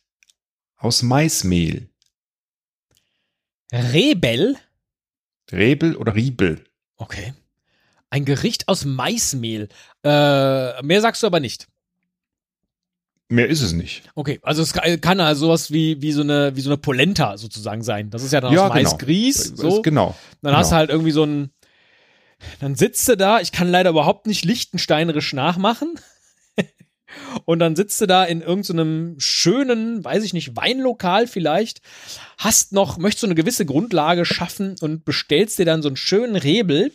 aus Maismehl. Rebel? Rebel oder Riebel. Okay. Ein Gericht aus Maismehl. Äh, mehr sagst du aber nicht. Mehr ist es nicht. Okay, also es kann also sowas wie, wie, so eine, wie so eine Polenta sozusagen sein. Das ist ja dann Ja, aus genau. Maisgrieß. So. Genau. Dann hast du genau. halt irgendwie so ein. Dann sitzt du da, ich kann leider überhaupt nicht lichtensteinerisch nachmachen. [laughs] Und dann sitzt du da in irgendeinem schönen, weiß ich nicht, Weinlokal vielleicht, hast noch, möchtest so eine gewisse Grundlage schaffen und bestellst dir dann so einen schönen Rebel,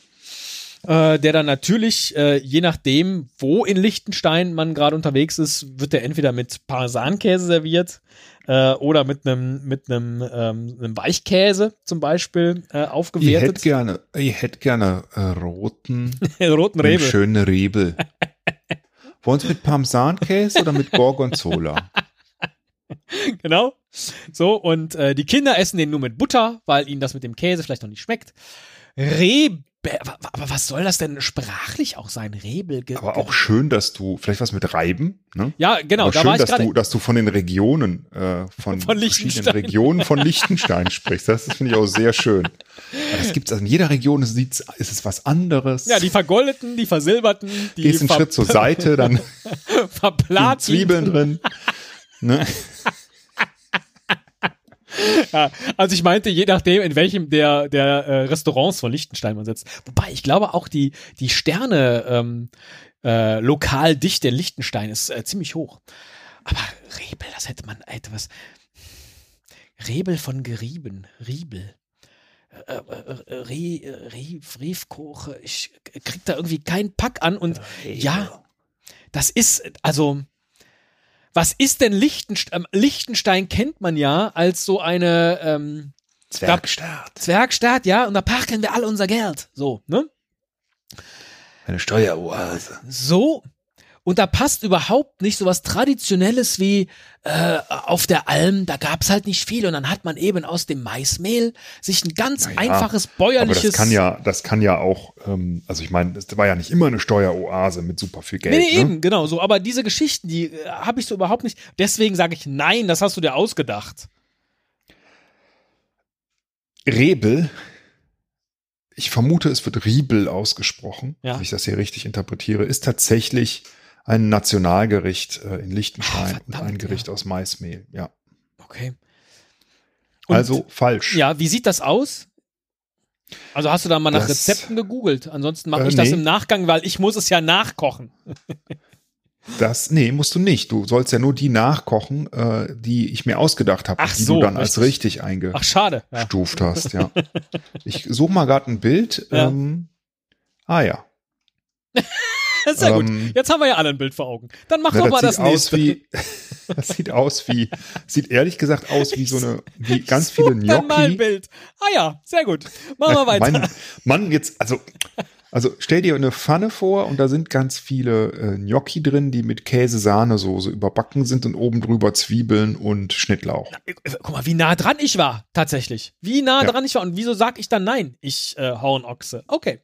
äh, der dann natürlich, äh, je nachdem, wo in Liechtenstein man gerade unterwegs ist, wird der entweder mit Parmesankäse serviert äh, oder mit einem mit einem ähm, einem Weichkäse zum Beispiel äh, Ich hätte aufgewertet. gerne, ich hätte gerne äh, roten, [laughs] roten Rebel. schönen Rebel. [laughs] Wollen Sie mit Parmesankäse oder mit Gorgonzola? [laughs] Genau. So, und äh, die Kinder essen den nur mit Butter, weil ihnen das mit dem Käse vielleicht noch nicht schmeckt. Rebel. Aber was soll das denn sprachlich auch sein? Rebel. Aber auch schön, dass du, vielleicht was mit Reiben, ne? Ja, genau, Aber da schön, war ich dass du, dass du von den Regionen, äh, von, [laughs] Von verschiedenen. Regionen von Liechtenstein sprichst. Das finde ich auch sehr schön. Aber das gibt's, also in jeder Region ist, es- ist es was anderes. Ja, die vergoldeten, die versilberten, die Gehst einen Schritt zur Seite, dann. [laughs] Zwiebeln drin. Ne? [laughs] [laughs] Ja, also ich meinte, je nachdem, in welchem der, der äh, Restaurants von Liechtenstein man sitzt. Wobei, ich glaube auch die, die Sterne ähm, äh, Lokaldichte in Liechtenstein ist äh, ziemlich hoch. Aber Rebel, das hätte man etwas. Rebel von Gerieben, Riebel. Äh, äh, äh, Re, äh, Riefkoche, ich krieg da irgendwie keinen Pack an und ja, das ist, also, was ist denn Liechtenstein? Liechtenstein kennt man ja als so eine ähm, Zwergstaat. Zwergstaat, ja, und da parken wir alle unser Geld. So, ne? Eine Steueroase. So. Und da passt überhaupt nicht so was Traditionelles wie äh, auf der Alm, da gab's halt nicht viel und dann hat man eben aus dem Maismehl sich ein ganz Naja, einfaches Aber bäuerliches. das kann ja, das kann ja auch, ähm, also ich meine, das war ja nicht immer eine Steueroase mit super viel Geld. Nee, nee, ne? eben, genau so. Aber diese Geschichten, die äh, habe ich so überhaupt nicht. Deswegen sage ich nein, das hast du dir ausgedacht. Rebel, ich vermute, es wird Riebel ausgesprochen, Ja. wenn ich das hier richtig interpretiere, ist tatsächlich ein Nationalgericht äh, in Liechtenstein und ein Gericht aus Maismehl. Ja. Okay. Und, also falsch. Ja, wie sieht das aus? Also hast du da mal nach Das- Rezepten gegoogelt? Ansonsten mache Äh, ich das nee. im Nachgang, weil ich muss es ja nachkochen. [laughs] Das, nee, musst du nicht. Du sollst ja nur die nachkochen, äh, die ich mir ausgedacht habe, die so, du dann als richtig. richtig einge Ach, schade. Ja. hast, ja. [laughs] Ich suche mal gerade ein Bild. Ja. Ähm, ah ja. [laughs] [laughs] Sehr gut. Ähm, Jetzt haben wir ja alle ein Bild vor Augen. Dann mach Na, doch mal das das nächste. wie, [laughs] das sieht aus wie, sieht ehrlich gesagt aus wie so eine, wie ganz viele Such dann mal ein Gnocchi. Bild. Ah ja, sehr gut. Machen wir weiter. Mann, Mann, jetzt, also, also stell dir eine Pfanne vor und da sind ganz viele äh, Gnocchi drin, die mit Käse-Sahnesoße überbacken sind und oben drüber Zwiebeln und Schnittlauch. Guck mal, wie nah dran ich war, tatsächlich. Wie nah Ja. dran ich war. Und wieso sag ich dann nein? Ich äh, hau Ochse. Okay.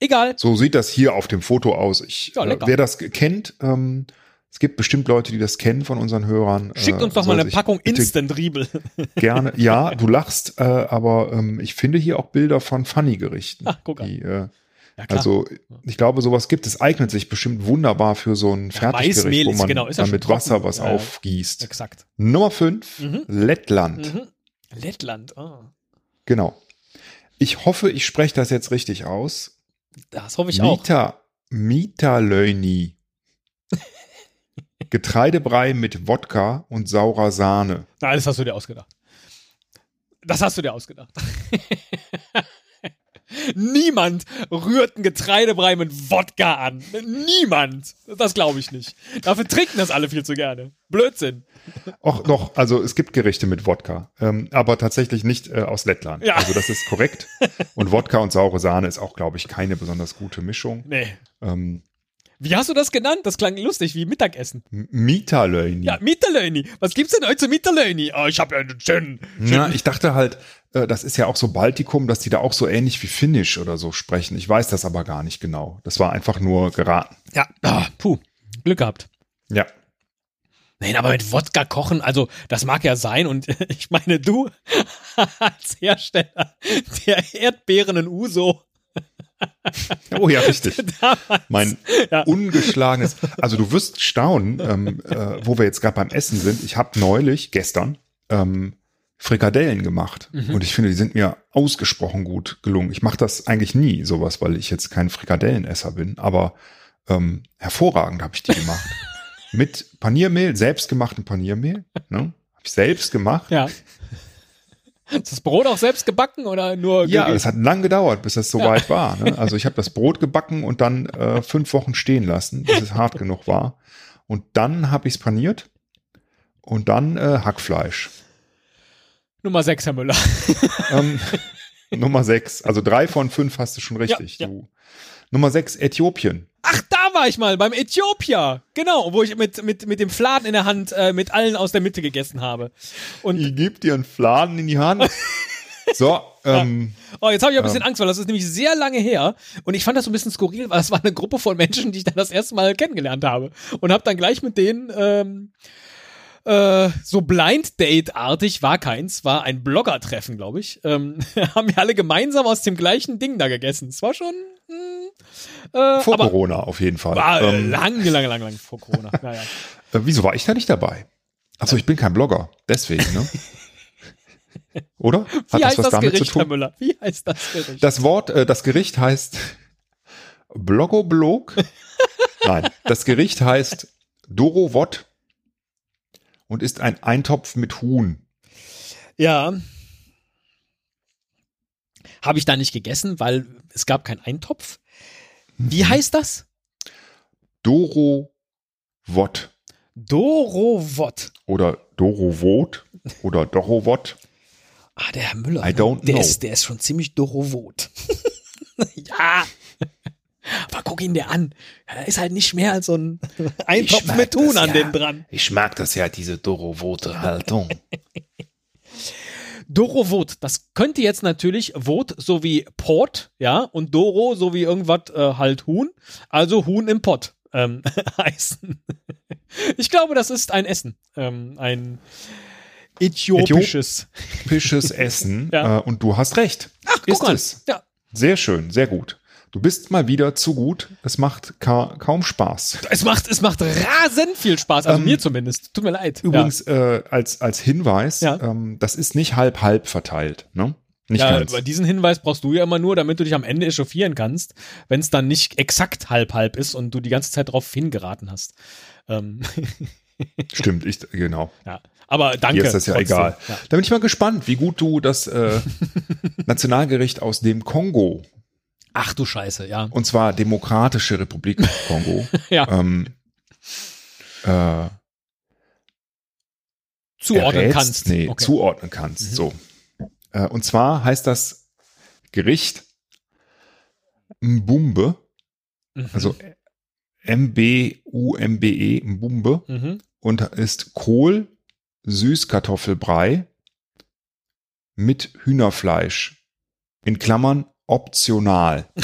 Egal. So sieht das hier auf dem Foto aus. Ich, Ja, äh, wer das kennt, ähm, es gibt bestimmt Leute, die das kennen von unseren Hörern. Schickt äh, uns doch mal eine Packung bitte Instant Riebel. [laughs] Gerne. Ja, du lachst, äh, aber ähm, ich finde hier auch Bilder von Funny-Gerichten. Ach, guck an. die, äh, Ja. Also ich glaube, sowas gibt es, eignet sich bestimmt wunderbar für so ein Fertiggericht, Maismehl wo ist- man genau, ist ja dann mit trocken. Wasser was Ja, ja. aufgießt. Exakt. Nummer fünf, Mhm. Lettland. Mhm. Lettland. Ah. Genau. Ich hoffe, ich spreche das jetzt richtig aus. Das hoffe ich auch. Mita, Mitalöni. [laughs] Getreidebrei mit Wodka und saurer Sahne. Nein, das hast du dir ausgedacht. Das hast du dir ausgedacht. [laughs] Niemand rührt einen Getreidebrei mit Wodka an. Niemand. Das glaube ich nicht. Dafür trinken das alle viel zu gerne. Blödsinn. Och, doch, also es gibt Gerichte mit Wodka, ähm, aber tatsächlich nicht äh, aus Lettland. Ja. Also das ist korrekt. Und Wodka und saure Sahne ist auch, glaube ich, keine besonders gute Mischung. Nee. Ähm, Wie hast du das genannt? Das klang lustig, wie Mittagessen. M- Mitalöni. Ja, Mitterlöni. Was gibt's denn heute zu Mitterlöni? Oh, ich habe ja einen schönen, schönen Ja, ich dachte halt, äh, das ist ja auch so Baltikum, dass die da auch so ähnlich wie Finnisch oder so sprechen. Ich weiß das aber gar nicht genau. Das war einfach nur geraten. Ja, ah, puh, Glück gehabt. Ja. Nein, aber mit Wodka kochen, also das mag ja sein und [laughs] ich meine, du [laughs] als Hersteller der Erdbeeren in Uso. [laughs] Oh ja, richtig. damals, Mein ja. ungeschlagenes. Also du wirst staunen, ähm, äh, wo wir jetzt gerade beim Essen sind. Ich habe neulich, gestern, ähm, Frikadellen gemacht. Mhm. Und ich finde, die sind mir ausgesprochen gut gelungen. Ich mache das eigentlich nie, sowas, weil ich jetzt kein Frikadellenesser bin. Aber ähm, hervorragend habe ich die gemacht. Mit Paniermehl, selbstgemachtem Paniermehl. Ne? Habe ich selbst gemacht. Ja. Ist das Brot auch selbst gebacken oder nur Ja, es hat lang gedauert, bis das soweit war. Ne? Also ich habe das Brot gebacken und dann äh, fünf Wochen stehen lassen, bis es hart genug war. Und dann habe ich es paniert und dann äh, Hackfleisch. Nummer 6, Herr Müller. [laughs] Ähm, Nummer sechs. Also drei von fünf hast du schon richtig. Ja, ja. Du. Nummer sechs, Äthiopien. Ach, da war ich mal, beim Äthiopia. Genau, wo ich mit, mit, mit dem Fladen in der Hand äh, mit allen aus der Mitte gegessen habe. Und Ich gebe dir einen Fladen in die Hand. [laughs] So, ähm, Oh, jetzt habe ich ein bisschen Angst, weil das ist nämlich sehr lange her und ich fand das so ein bisschen skurril, weil es war eine Gruppe von Menschen, die ich dann das erste Mal kennengelernt habe und habe dann gleich mit denen ähm, äh, so Blind Date-artig war keins, war ein Blogger-Treffen, glaube ich. Ähm, [laughs] haben wir alle gemeinsam aus dem gleichen Ding da gegessen. Es war schon mh, äh, vor Corona auf jeden Fall. war äh, ähm, lange, lange, lange, lange vor Corona. Naja. [laughs] äh, wieso war ich da nicht dabei? Achso, ich bin kein Blogger. Deswegen, ne? [laughs] Oder? Hat Wie das heißt was das damit Gericht, zu Herr tun? Müller? Wie heißt das Gericht? Das Wort, äh, das Gericht heißt Blogoblog. [laughs] Nein, das Gericht heißt Dorowot und ist ein Eintopf mit Huhn. Ja. Habe ich da nicht gegessen, weil es gab keinen Eintopf. Wie Mhm. heißt das? Dorowot Dorowot. oder Dorowot oder Dorowot. Ah, der Herr Müller. I don't der know. Ist, der ist schon ziemlich Dorowot. [laughs] ja. Aber guck ihn dir an. Er ist halt nicht mehr als so ein Eintopf mit Huhn das, an ja. dem dran. Ich mag das ja, diese Dorowote Haltung. [laughs] Dorowot, das könnte jetzt natürlich Wot so wie Port, ja, und Doro so wie irgendwas äh, halt Huhn, also Huhn im Pott ähm, [laughs] heißen. Ich glaube, das ist ein Essen, ähm, ein äthiopisches. Typisches Essen. [laughs] Ja. äh, und du hast recht. Ach, ist guck mal. es. Ja, Sehr schön, sehr gut. Du bist mal wieder zu gut. Es macht ka kaum Spaß. es macht, es macht rasend viel Spaß, also Ähm, mir zumindest. Tut mir leid. Übrigens, äh, als, als Hinweis, Ja. ähm, das ist nicht halb-halb verteilt. Ne? Nicht ja, ganz. aber diesen Hinweis brauchst du ja immer nur, damit du dich am Ende echauffieren kannst, wenn es dann nicht exakt halb-halb ist und du die ganze Zeit drauf hingeraten hast. Ähm, [laughs] Stimmt, ich, genau. ja. Aber danke. Hier ist das ja trotzdem. egal. Ja. Da bin ich mal gespannt, wie gut du das äh, [laughs] Nationalgericht aus dem Kongo, Ach du Scheiße, ja. und zwar Demokratische Republik [laughs] Kongo, Ja. ähm, äh, Zuordnen errätst? kannst. Nee, Okay. zuordnen kannst. So. Äh, und zwar heißt das Gericht Mbumbe, Mhm. also M-B-U-M-B-E, Mbumbe, Mhm. und ist Kohl, Süßkartoffelbrei mit Hühnerfleisch. In Klammern optional. [laughs]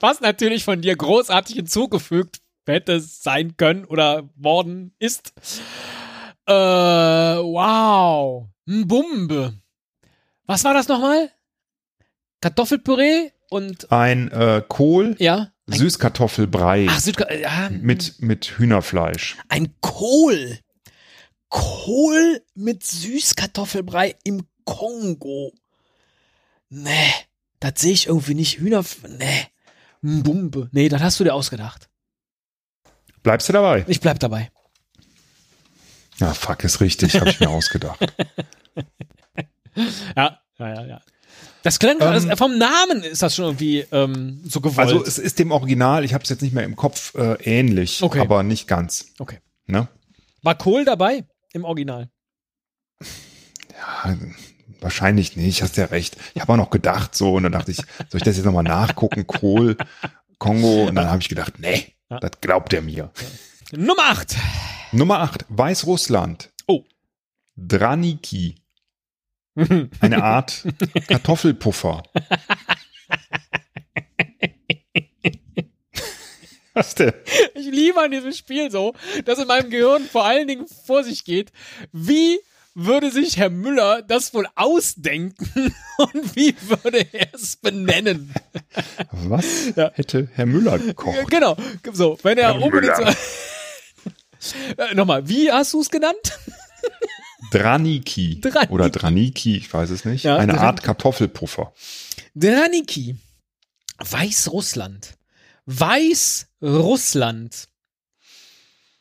Was natürlich von dir großartig hinzugefügt hätte sein können oder worden ist. Äh, wow. Mbumbe. Was war das nochmal? Kartoffelpüree und Ein äh, Kohl, ja. Ein, Süßkartoffelbrei ach, Südka ja, mit, mit Hühnerfleisch. ein Kohl. Kohl mit Süßkartoffelbrei im Kongo. Nee, das sehe ich irgendwie nicht. Hühner. Nee. Mbumbe. Nee, das hast du dir ausgedacht. Bleibst du dabei? Ich bleib dabei. Ja, fuck, ist richtig, habe ich mir [laughs] ausgedacht. Ja, ja, ja, ja. Das klingt Ähm, also vom Namen ist das schon irgendwie ähm, so gewollt. Also es ist dem Original, ich habe es jetzt nicht mehr im Kopf, äh, ähnlich, Okay. aber nicht ganz. okay. Ne? War Kohl dabei im Original? Ja, wahrscheinlich nicht, hast ja recht. Ich habe auch noch gedacht so und dann dachte ich, soll ich das jetzt nochmal nachgucken, Kohl, Kongo und dann habe ich gedacht, nee, das glaubt er mir. Nummer 8. Nummer 8, Weißrussland. Oh. Draniki. Eine Art Kartoffelpuffer. Was denn? Ich liebe an diesem Spiel so, dass in meinem Gehirn vor allen Dingen vor sich geht, wie würde sich Herr Müller das wohl ausdenken [laughs] und wie würde er es benennen? Was ja. hätte Herr Müller gekocht? Genau, so, wenn er Herr unbedingt so, [laughs] äh, Nochmal, wie hast du es genannt? Draniki. Draniki. Oder Draniki, ich weiß es nicht. Ja, Eine Dran Art Kartoffelpuffer. Draniki. Weißrussland. Weißrussland.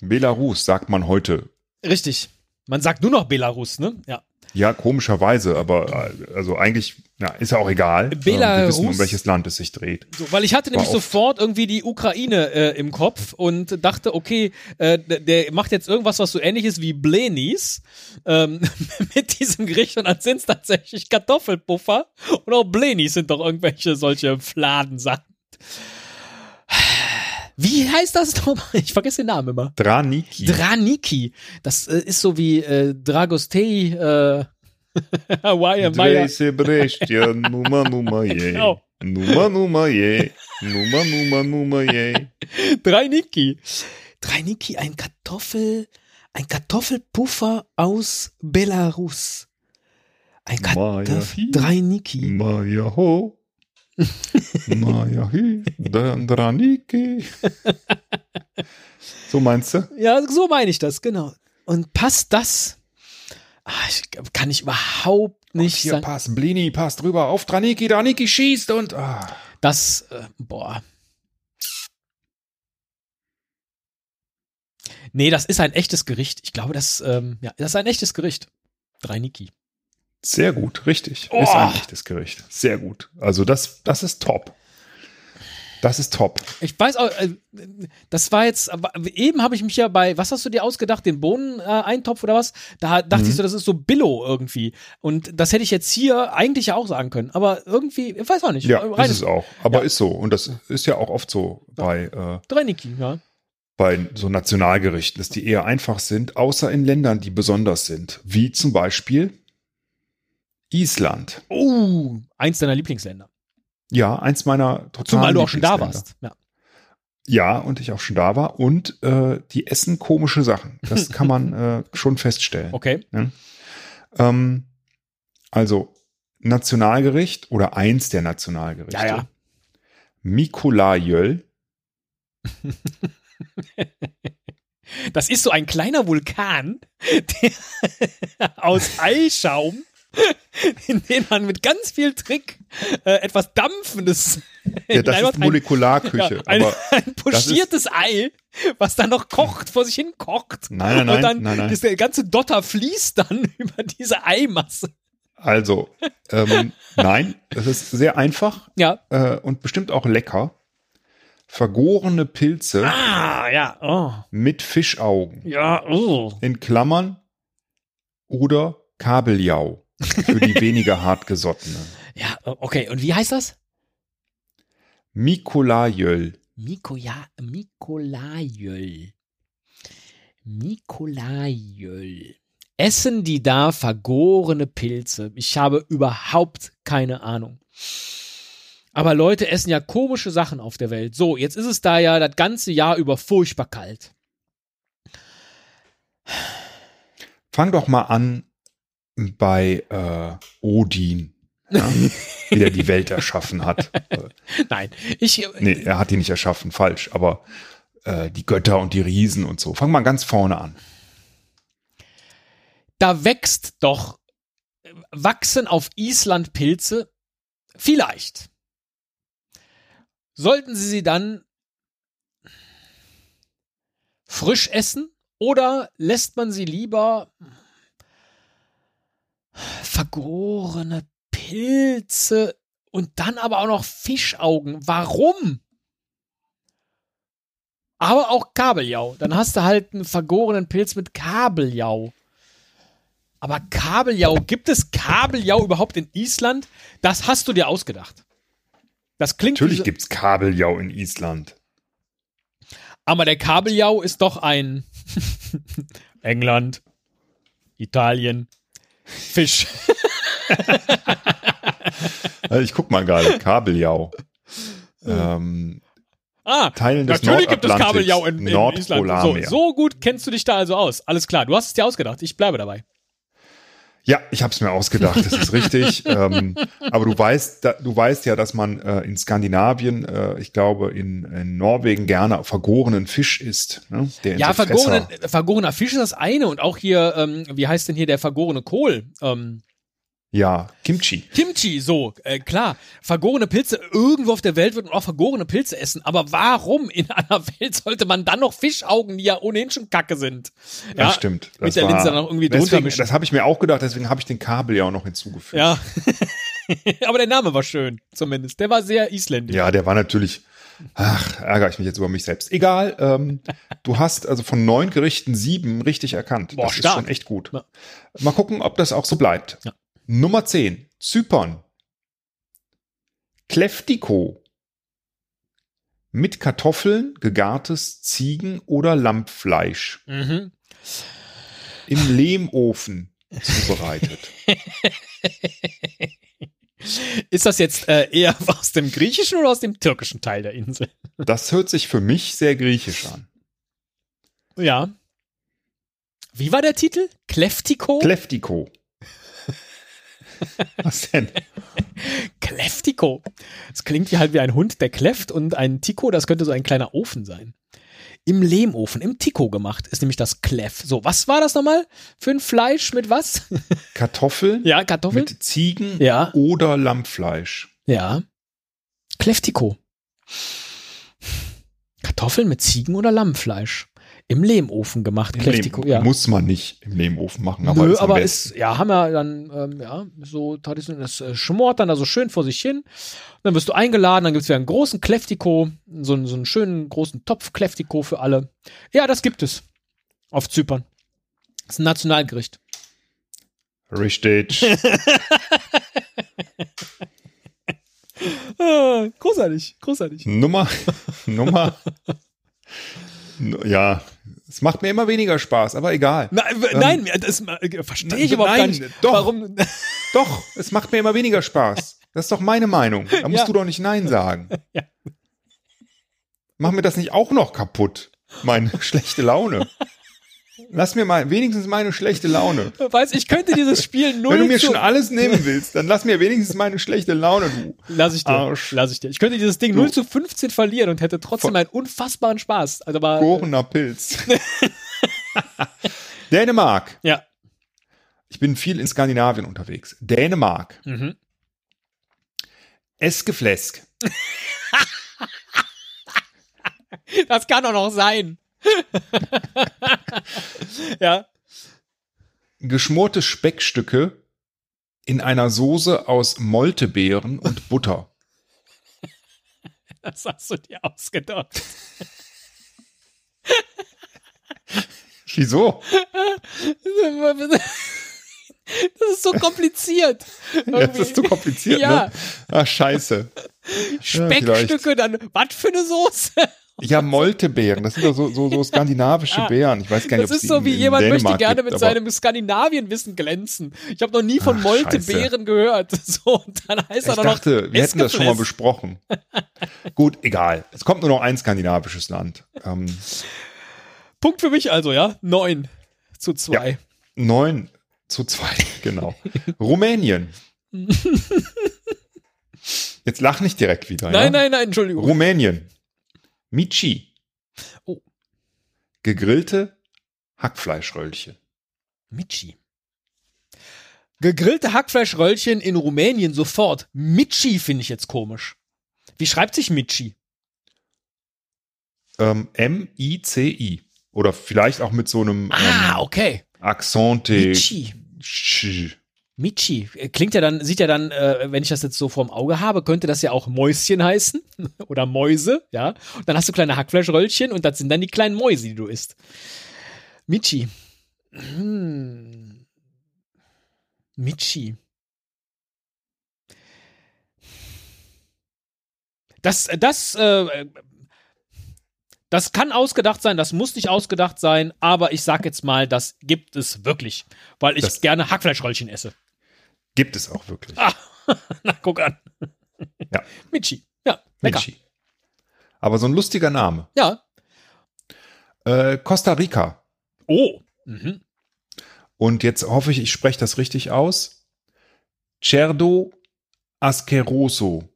Belarus sagt man heute. Richtig. Man sagt nur noch Belarus, ne? Ja. Ja, komischerweise, aber also eigentlich ja, ist ja auch egal. Belarus, Wir wissen, um welches Land es sich dreht. So, weil ich hatte nämlich sofort irgendwie die Ukraine äh, im Kopf und dachte, okay, äh, der macht jetzt irgendwas, was so ähnlich ist wie Blenis ähm, [laughs] mit diesem Gericht und dann sind es tatsächlich Kartoffelpuffer und auch Blenis sind doch irgendwelche solche Fladensachen. Wie heißt das nochmal? Ich vergesse den Namen immer. Draniki. Draniki. Das äh, ist so wie äh, Dragostei, äh, [laughs] Hawaii, Maya. Brestja, [laughs] Numa, Numa, je. Genau. Numa, Numa, je. Numa, Numa, Numa, je. Draniki. Draniki, ein Kartoffel, ein Kartoffelpuffer aus Belarus. Ein Kartoffel. Draniki. Maya ho. [laughs] Maja, Draniki. So meinst du? Ja, so meine ich das, genau. Und passt das? Ach, ich, kann ich überhaupt nicht hier sagen. passt, Blini passt drüber auf Draniki, Draniki schießt und. Ah. Das, äh, boah. Nee, das ist ein echtes Gericht. Ich glaube, das, ähm, ja, das ist ein echtes Gericht. Draniki. Sehr gut, richtig. Oh. Ist ein echtes Gericht. Sehr gut. Also das, das ist top. Das ist top. Ich weiß auch, äh, das war jetzt, eben habe ich mich ja bei, was hast du dir ausgedacht, den Bohneneintopf oder was? Da dachte mhm. ich so, das ist so Billo irgendwie. Und das hätte ich jetzt hier eigentlich ja auch sagen können. Aber irgendwie, ich weiß auch nicht. Ja, Rein ist es auch. Aber ja. ist so. Und das ist ja auch oft so bei, äh, Drei Niki, ja. Bei so Nationalgerichten, dass die eher einfach sind, außer in Ländern, die besonders sind. Wie zum Beispiel Island. Oh, eins deiner Lieblingsländer. Ja, eins meiner total Zumal du auch schon da warst. Ja. ja, und ich auch schon da war. Und äh, die essen komische Sachen. Das kann man [laughs] äh, schon feststellen. Okay. Ja? Ähm, also Nationalgericht oder eins der Nationalgerichte. Ja, ja. Mikulajöl. [laughs] Das ist so ein kleiner Vulkan [laughs] aus Eischaum [laughs] in denen man mit ganz viel Trick äh, etwas Dampfendes. Ja, das ist Molekularküche. Ja, ein, [laughs] ein pochiertes Ei, was dann noch kocht, vor sich hin kocht. Nein, nein, nein. Und dann nein, nein. der ganze Dotter fließt dann [laughs] über diese Eimasse. Also, ähm, nein, es ist sehr einfach ja. Äh, und bestimmt auch lecker. Vergorene Pilze ah, ja. Oh. mit Fischaugen. Ja, oh. In Klammern oder Kabeljau. Für die [laughs] weniger hartgesottenen. Ja, okay. Und wie heißt das? Mikolajöl. Mikoja, Mikolajöl. Mikolajöl. Essen die da vergorene Pilze? Ich habe überhaupt keine Ahnung. Aber Leute essen ja komische Sachen auf der Welt. So, jetzt ist es da ja das ganze Jahr über furchtbar kalt. Fang doch mal an bei äh, Odin, ja, wie der die Welt erschaffen hat. [laughs] Nein, ich. Nee, er hat die nicht erschaffen, falsch, aber äh, die Götter und die Riesen und so. Fang mal ganz vorne an. Da wächst doch, wachsen auf Island Pilze? Vielleicht. Sollten Sie sie dann frisch essen oder lässt man sie lieber vergorene Pilze und dann aber auch noch Fischaugen. Warum? Aber auch Kabeljau. Dann hast du halt einen vergorenen Pilz mit Kabeljau. Aber Kabeljau, gibt es Kabeljau überhaupt in Island? Das hast du dir ausgedacht. Das klingt Natürlich gibt es Kabeljau in Island. Aber der Kabeljau ist doch ein [laughs] England, Italien, Fisch. [laughs] ich guck mal gerade, Kabeljau. Ähm, Ah, Teilen des natürlich gibt es Kabeljau in, in Island. So, so gut kennst du dich da also aus. Alles klar, du hast es dir ausgedacht. Ich bleibe dabei. Ja, ich habe es mir ausgedacht, das ist richtig. [laughs] ähm, aber du weißt, da, du weißt ja, dass man äh, in Skandinavien, äh, ich glaube in, in Norwegen gerne vergorenen Fisch isst. Ne? Ja, so vergorene, Fässer- vergorener Fisch ist das eine und auch hier, ähm, wie heißt denn hier der vergorene Kohl? Ähm, Ja, Kimchi. Kimchi, so, äh, klar. Vergorene Pilze, irgendwo auf der Welt wird man auch vergorene Pilze essen. Aber warum in [laughs] einer Welt sollte man dann noch Fischaugen, die ja ohnehin schon kacke sind? Ja, das stimmt. mit Das der war- Linse dann noch irgendwie drunter deswegen, mischen. Das habe ich mir auch gedacht, deswegen habe ich den Kabeljau noch hinzugefügt. Ja. [laughs] aber der Name war schön, zumindest. Der war sehr isländisch. Ja, der war natürlich. Ach, ärgere ich mich jetzt über mich selbst. Egal, ähm, du hast also von neun Gerichten sieben richtig erkannt. Boah, das stark. ist schon echt gut. Ja. Mal gucken, ob das auch so bleibt. Ja. Nummer 10, Zypern. Kleftiko. Mit Kartoffeln, gegartes Ziegen- oder Lammfleisch. Mhm. Im Lehmofen zubereitet. [laughs] Ist das jetzt äh, eher [laughs] aus dem griechischen oder aus dem türkischen Teil der Insel? Das hört sich für mich sehr griechisch an. Ja. Wie war der Titel? Kleftiko? Kleftiko. [laughs] Was denn? Kleftiko. Das klingt wie halt wie ein Hund, der kläfft und ein Tiko, das könnte so ein kleiner Ofen sein. Im Lehmofen, im Tiko gemacht, ist nämlich das Kleff. So, was war das nochmal für ein Fleisch mit was? [laughs] Kartoffeln ja, Kartoffeln? mit Ziegen- Ja. oder Lammfleisch. Ja. Kleftiko. Kartoffeln mit Ziegen- oder Lammfleisch. Im Lehmofen gemacht. Im Kleftiko, Lehm- ja. Muss man nicht im Lehmofen machen, aber Nö, ist aber ist, ja, haben wir dann, ähm, ja, so traditionell, das äh, schmort dann da so schön vor sich hin. Dann wirst du eingeladen, dann gibt's wieder einen großen Kleftiko, so, einen- so einen schönen großen Topf Kleftiko für alle. Ja, das gibt es. Auf Zypern. Das ist ein Nationalgericht. Richtig. [laughs] Ah, großartig, großartig. Nummer, Nummer. [laughs] Ja, es macht mir immer weniger Spaß, aber egal. Nein, w- nein, das äh, verstehe ich Nein, überhaupt gar nein, nicht. doch. Warum? [laughs] Doch, es macht mir immer weniger Spaß. Das ist doch meine Meinung. Da musst Ja. du doch nicht Nein sagen. [laughs] Ja. Mach mir das nicht auch noch kaputt. Meine [laughs] schlechte Laune. Lass mir mal wenigstens meine schlechte Laune. [laughs] Weiß, ich könnte dieses Spiel null Wenn du mir schon alles nehmen willst, dann lass mir wenigstens meine schlechte Laune, du. Lass ich dir. Arsch. Lass ich dir. Ich könnte dieses Ding Du. 0 zu 15 verlieren und hätte trotzdem einen unfassbaren Spaß. Also aber, Gorener Pilz. [laughs] Dänemark. ja. Ich bin viel in Skandinavien unterwegs. Dänemark. Mhm. Eskeflesk. [laughs] Das kann doch noch sein. [laughs] ja. Geschmorte Speckstücke in einer Soße aus Moltebeeren und Butter. [laughs] Das hast du dir ausgedacht. [laughs] Wieso? Das ist so kompliziert. Ja, das ist zu kompliziert, Ja. ne? Ach, scheiße. Speckstücke, dann, was für eine Soße? Ja, Moltebeeren, das sind doch so, so, so skandinavische Ah, Beeren. Ich weiß gar nicht, Das ist so wie jemand möchte gerne mit aber seinem Skandinavienwissen glänzen. Ich habe noch nie von Ach, Moltebeeren gehört. [laughs] So, und dann heißt er Ich noch dachte, wir hätten das schon mal besprochen. Gut, egal. Es kommt nur noch ein skandinavisches Land. Ähm, Punkt für mich also, ja? Neun zu zwei. neun zu zwei, [laughs] genau. Rumänien. [laughs] Jetzt lach nicht direkt wieder. Nein, ja? nein, nein, Entschuldigung. Rumänien. Michi. Oh. Gegrillte Hackfleischröllchen. Michi. Gegrillte Hackfleischröllchen in Rumänien sofort. Michi finde ich jetzt komisch. Wie schreibt sich Michi? Ähm, M-I-C-I. Oder vielleicht auch mit so einem Ah, ähm, okay. Accente. Michi. Sch- Michi. Klingt ja dann, sieht ja dann, äh, wenn ich das jetzt so vorm Auge habe, könnte das ja auch Mäuschen heißen. [laughs] Oder Mäuse, ja. Und dann hast du kleine Hackfleischröllchen und das sind dann die kleinen Mäuse, die du isst. Michi. Hm. Michi. Das, das, äh, das kann ausgedacht sein, das muss nicht ausgedacht sein, aber ich sag jetzt mal, das gibt es wirklich, weil ich Das- gerne Hackfleischröllchen esse. Gibt es auch wirklich. Ah, [laughs] na, guck an. Ja. Michi. Ja, lecker. Michi. Aber so ein lustiger Name. Ja. Äh, Costa Rica. Oh. Mhm. Und jetzt hoffe ich, ich spreche das richtig aus. Cerdo asqueroso.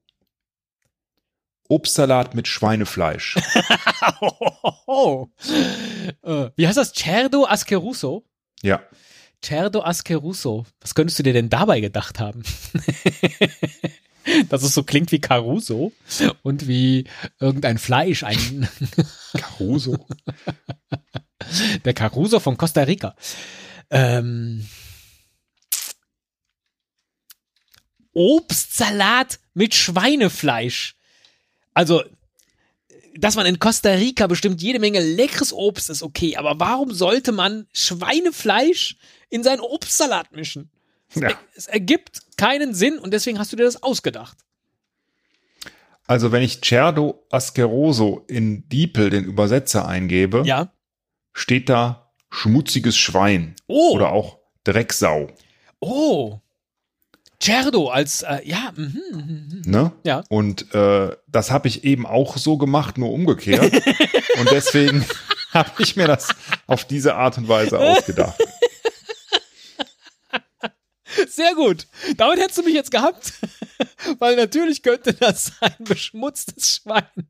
Obstsalat mit Schweinefleisch. [laughs] Äh, Wie heißt das? Cerdo Asqueruso? ja. Cerdo Asqueruso. Was könntest du dir denn dabei gedacht haben? [laughs] Dass es so klingt wie Caruso und wie irgendein Fleisch, ein [laughs] Caruso. der Caruso von Costa Rica. Ähm, Obstsalat mit Schweinefleisch. Also, dass man in Costa Rica bestimmt jede Menge leckeres Obst ist okay, aber warum sollte man Schweinefleisch in seinen Obstsalat mischen? Ja. Es ergibt keinen Sinn und deswegen hast du dir das ausgedacht. Also wenn ich Cerdo asqueroso in Diepel, den Übersetzer, eingebe, Ja. steht da schmutziges Schwein Oh. oder auch Drecksau. Oh. Cerdo als, äh, ja, mhm, mhm, mhm. Ne? Ja. Und äh, das habe ich eben auch so gemacht, nur umgekehrt. [laughs] und deswegen [laughs] habe ich mir das auf diese Art und Weise ausgedacht. Sehr gut. Damit hättest du mich jetzt gehabt. [laughs] Weil natürlich könnte das ein beschmutztes Schwein.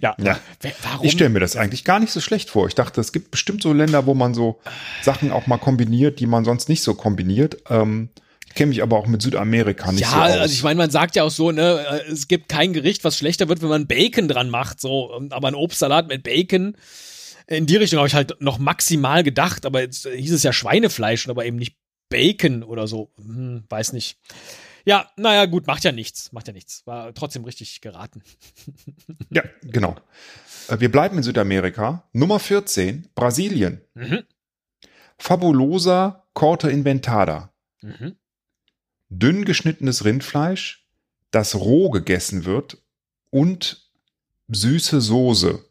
Ja. Ja. Warum? Ich stelle mir das eigentlich gar nicht so schlecht vor. Ich dachte, es gibt bestimmt so Länder, wo man so Sachen auch mal kombiniert, die man sonst nicht so kombiniert. Ähm, kenne mich aber auch mit Südamerika nicht ja, so aus. also ich meine, man sagt ja auch so, ne, es gibt kein Gericht, was schlechter wird, wenn man Bacon dran macht, so, aber ein Obstsalat mit Bacon, in die Richtung habe ich halt noch maximal gedacht, aber jetzt hieß es ja Schweinefleisch, aber eben nicht Bacon oder so, hm, weiß nicht. Ja, naja, gut, macht ja nichts, macht ja nichts, war trotzdem richtig geraten. [laughs] Ja, genau. Äh, Wir bleiben in Südamerika. Nummer 14, Brasilien. Mhm. Fabulosa Corte Inventada. Mhm. Dünn geschnittenes Rindfleisch, das roh gegessen wird und süße Soße.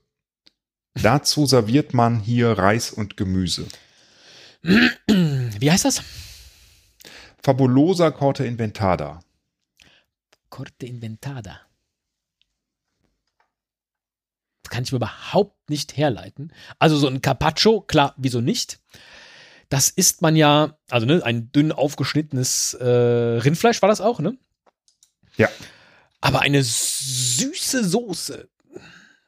Dazu serviert man hier Reis und Gemüse. Wie heißt das? Fabulosa Corte Inventada. Corte Inventada. Das kann ich mir überhaupt nicht herleiten. Also so ein Carpaccio, klar, wieso nicht? Das isst man ja, also ne, ein dünn aufgeschnittenes äh, Rindfleisch war das auch, ne? Ja. Aber eine süße Soße,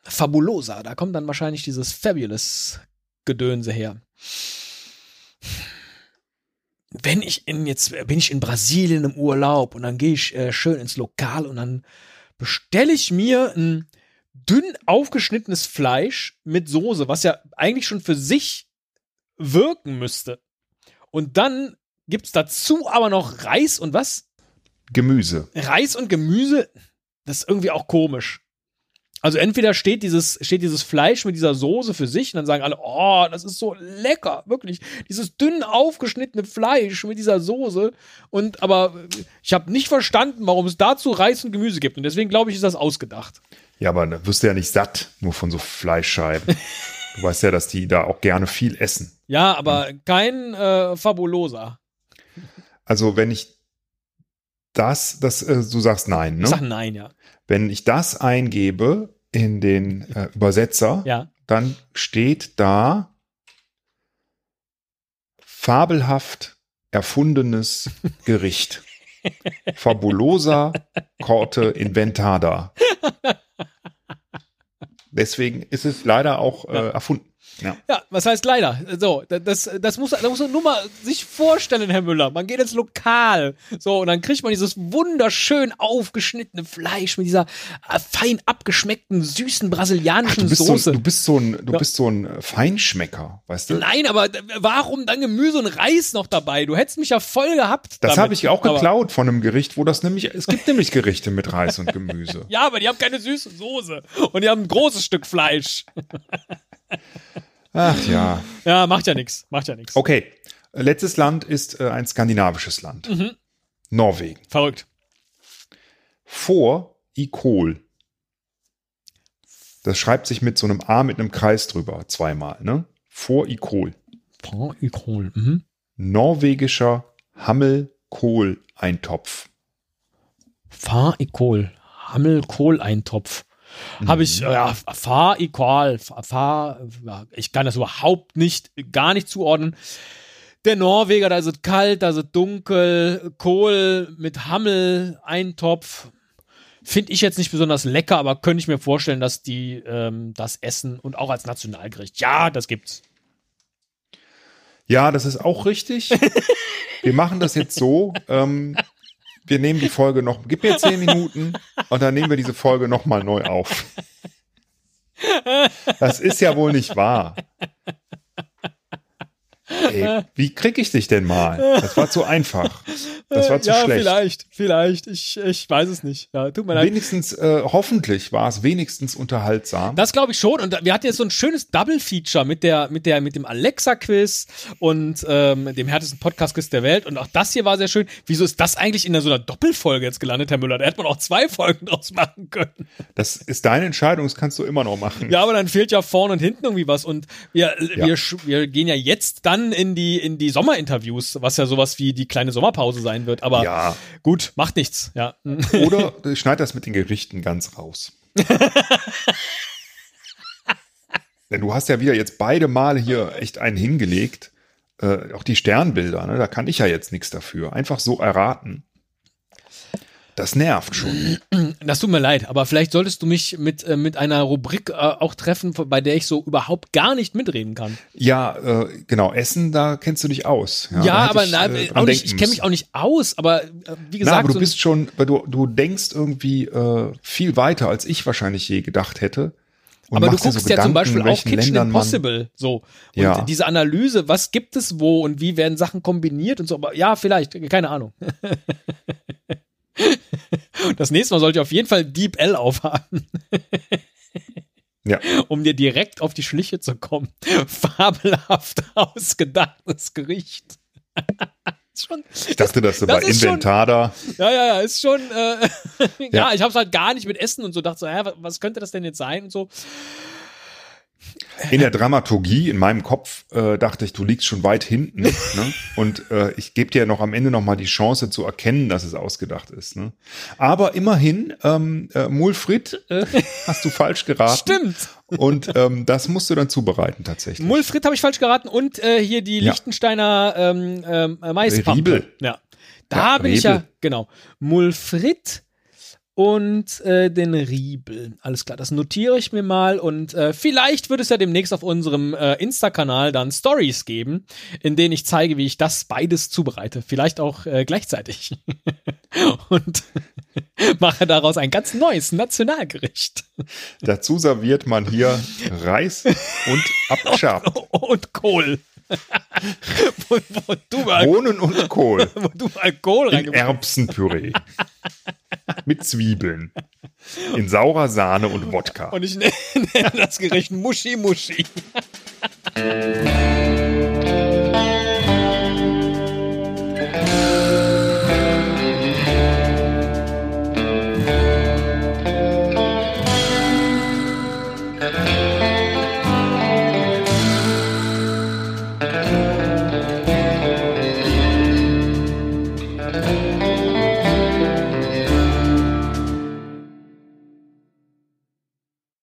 fabulosa, da kommt dann wahrscheinlich dieses Fabulous Gedönse her. Wenn ich in jetzt bin ich in Brasilien im Urlaub und dann gehe ich äh, schön ins Lokal und dann bestelle ich mir ein dünn aufgeschnittenes Fleisch mit Soße, was ja eigentlich schon für sich wirken müsste. Und dann gibt's dazu aber noch Reis und was? Gemüse. Reis und Gemüse, das ist irgendwie auch komisch. Also entweder steht dieses, steht dieses Fleisch mit dieser Soße für sich und dann sagen alle, oh, das ist so lecker, wirklich. Dieses dünn aufgeschnittene Fleisch mit dieser Soße. Und aber ich habe nicht verstanden, warum es dazu Reis und Gemüse gibt. Und deswegen glaube ich, ist das ausgedacht. Ja, aber da wirst du ja nicht satt, nur von so Fleischscheiben. [laughs] du weißt ja, dass die da auch gerne viel essen. Ja, aber kein äh, Fabulosa. Also wenn ich das, das, äh, du sagst nein, Ich ne? sag nein, ja. Wenn ich das eingebe in den äh, Übersetzer, Ja. dann steht da fabelhaft erfundenes [laughs] Gericht. Fabulosa Corte Inventada. Deswegen ist es leider auch äh, erfunden. Ja. Ja, was heißt leider? So, das, das muss, das muss man nur mal sich vorstellen, Herr Müller. Man geht ins Lokal, so, und dann kriegt man dieses wunderschön aufgeschnittene Fleisch mit dieser äh, fein abgeschmeckten, süßen Ach, brasilianischen du, bist Soße. so, du bist so ein, du Ja. bist so ein Feinschmecker, weißt du? Nein, aber warum dann Gemüse und Reis noch dabei? Du hättest mich ja voll gehabt. Das habe ich auch geklaut von einem Gericht, wo das nämlich, es gibt nämlich Gerichte mit Reis und Gemüse. [laughs] Ja, aber die haben keine süße Soße. Und die haben ein großes Stück Fleisch. [laughs] Ach ja. Ja, macht ja nichts. Macht ja nichts. Okay. Letztes Land ist äh, ein skandinavisches Land. Mhm. Norwegen. Verrückt. Vor Ikol. Das schreibt sich mit so einem A mit einem Kreis drüber, zweimal, ne? Vor Ikol. Panikol. Mhm. Norwegischer Hammel-Kohl-Eintopf. Fahrikol. Hammelkohleintopf. Habe ich, ja, Fahr equal, Fahr, ich kann das überhaupt nicht, gar nicht zuordnen. Der Norweger, da ist es kalt, da ist es dunkel, Kohl mit Hammel, Eintopf. Finde ich jetzt nicht besonders lecker, aber könnte ich mir vorstellen, dass die ähm, das essen und auch als Nationalgericht. Ja, das gibt's. Ja, das ist auch richtig. [laughs] Wir machen das jetzt so. Ähm, wir nehmen die Folge noch, gib mir zehn Minuten und dann nehmen wir diese Folge nochmal neu auf. Das ist ja wohl nicht wahr. Ey, wie krieg ich dich denn mal? Das war zu einfach. Das war zu ja, schlecht. vielleicht, vielleicht. Ich, ich weiß es nicht. Ja, tut mir leid. Wenigstens, äh, hoffentlich war es wenigstens unterhaltsam. Das glaube ich schon. Und wir hatten jetzt so ein schönes Double-Feature mit der, mit der, mit dem Alexa-Quiz und ähm, dem härtesten Podcast-Quiz der Welt. Und auch das hier war sehr schön. Wieso ist das eigentlich in so einer Doppelfolge jetzt gelandet, Herr Müller? Da hätte man auch zwei Folgen draus machen können. Das ist deine Entscheidung, das kannst du immer noch machen. Ja, aber dann fehlt ja vorne und hinten irgendwie was. Und wir, Ja. wir, wir gehen ja jetzt dann in die, in die Sommerinterviews, was ja sowas wie die kleine Sommerpause sein wird. Aber Ja. gut, macht nichts. Ja. [laughs] Oder schneid das mit den Gerichten ganz raus. [laughs] Denn du hast ja wieder jetzt beide Male hier echt einen hingelegt. Äh, auch die Sternbilder, ne? da kann ich ja jetzt nichts dafür. Einfach so erraten. Das nervt schon. Das tut mir leid, aber vielleicht solltest du mich mit, äh, mit einer Rubrik äh, auch treffen, bei der ich so überhaupt gar nicht mitreden kann. Ja, äh, genau, Essen, da kennst du dich aus. Ja, hätte aber ich, na, äh, auch nicht, ich kenne mich auch nicht aus, aber äh, wie Na, gesagt, aber du so bist schon, weil du, du denkst irgendwie viel weiter, als ich wahrscheinlich je gedacht hätte. Und aber du guckst so ja zum Beispiel auch Kitchen Ländern Impossible so. Und Ja. diese Analyse, was gibt es wo und wie werden Sachen kombiniert und so, aber ja, vielleicht, keine Ahnung. [laughs] Das nächste Mal sollte ich auf jeden Fall Deep L aufhaben, Ja. [laughs] um dir direkt auf die Schliche zu kommen. [laughs] Fabelhaft ausgedachtes Gericht. [laughs] Schon, Ich dachte, Das bei ist schon- Inventada. ja, ja, ja, ist schon, äh, ja. Ja. ich hab's halt gar nicht mit Essen und so, dachte so, hä, was, was könnte das denn jetzt sein und so. In der Dramaturgie, in meinem Kopf, äh, dachte ich, du liegst schon weit hinten. ne? [laughs] Und äh, ich gebe dir noch am Ende noch mal die Chance zu erkennen, dass es ausgedacht ist. Ne? Aber immerhin, ähm, äh, Mulfrit äh, hast du falsch geraten. Stimmt. Und ähm, das musst du dann zubereiten tatsächlich. Mulfrit habe ich falsch geraten und äh, hier die Ja. Liechtensteiner ähm, ähm, Maispampe. Riebel. Ja. Da Ja, bin ich ja, Rebel. genau. Mulfrit und äh, den Riebel. Alles klar, das notiere ich mir mal und äh, vielleicht wird es ja demnächst auf unserem äh, Insta-Kanal dann Stories geben, in denen ich zeige, wie ich das beides zubereite. Vielleicht auch äh, gleichzeitig. [laughs] und [laughs] mache daraus ein ganz neues Nationalgericht. Dazu serviert man hier Reis und Abschab. [laughs] und Kohl. wo, wo, du mal, Bohnen und Kohl. wo du mal Kohl In Erbsenpüree. Mit Zwiebeln. In saurer Sahne und Wodka. Und ich nenne [laughs] das Gericht Muschi Muschi. [laughs]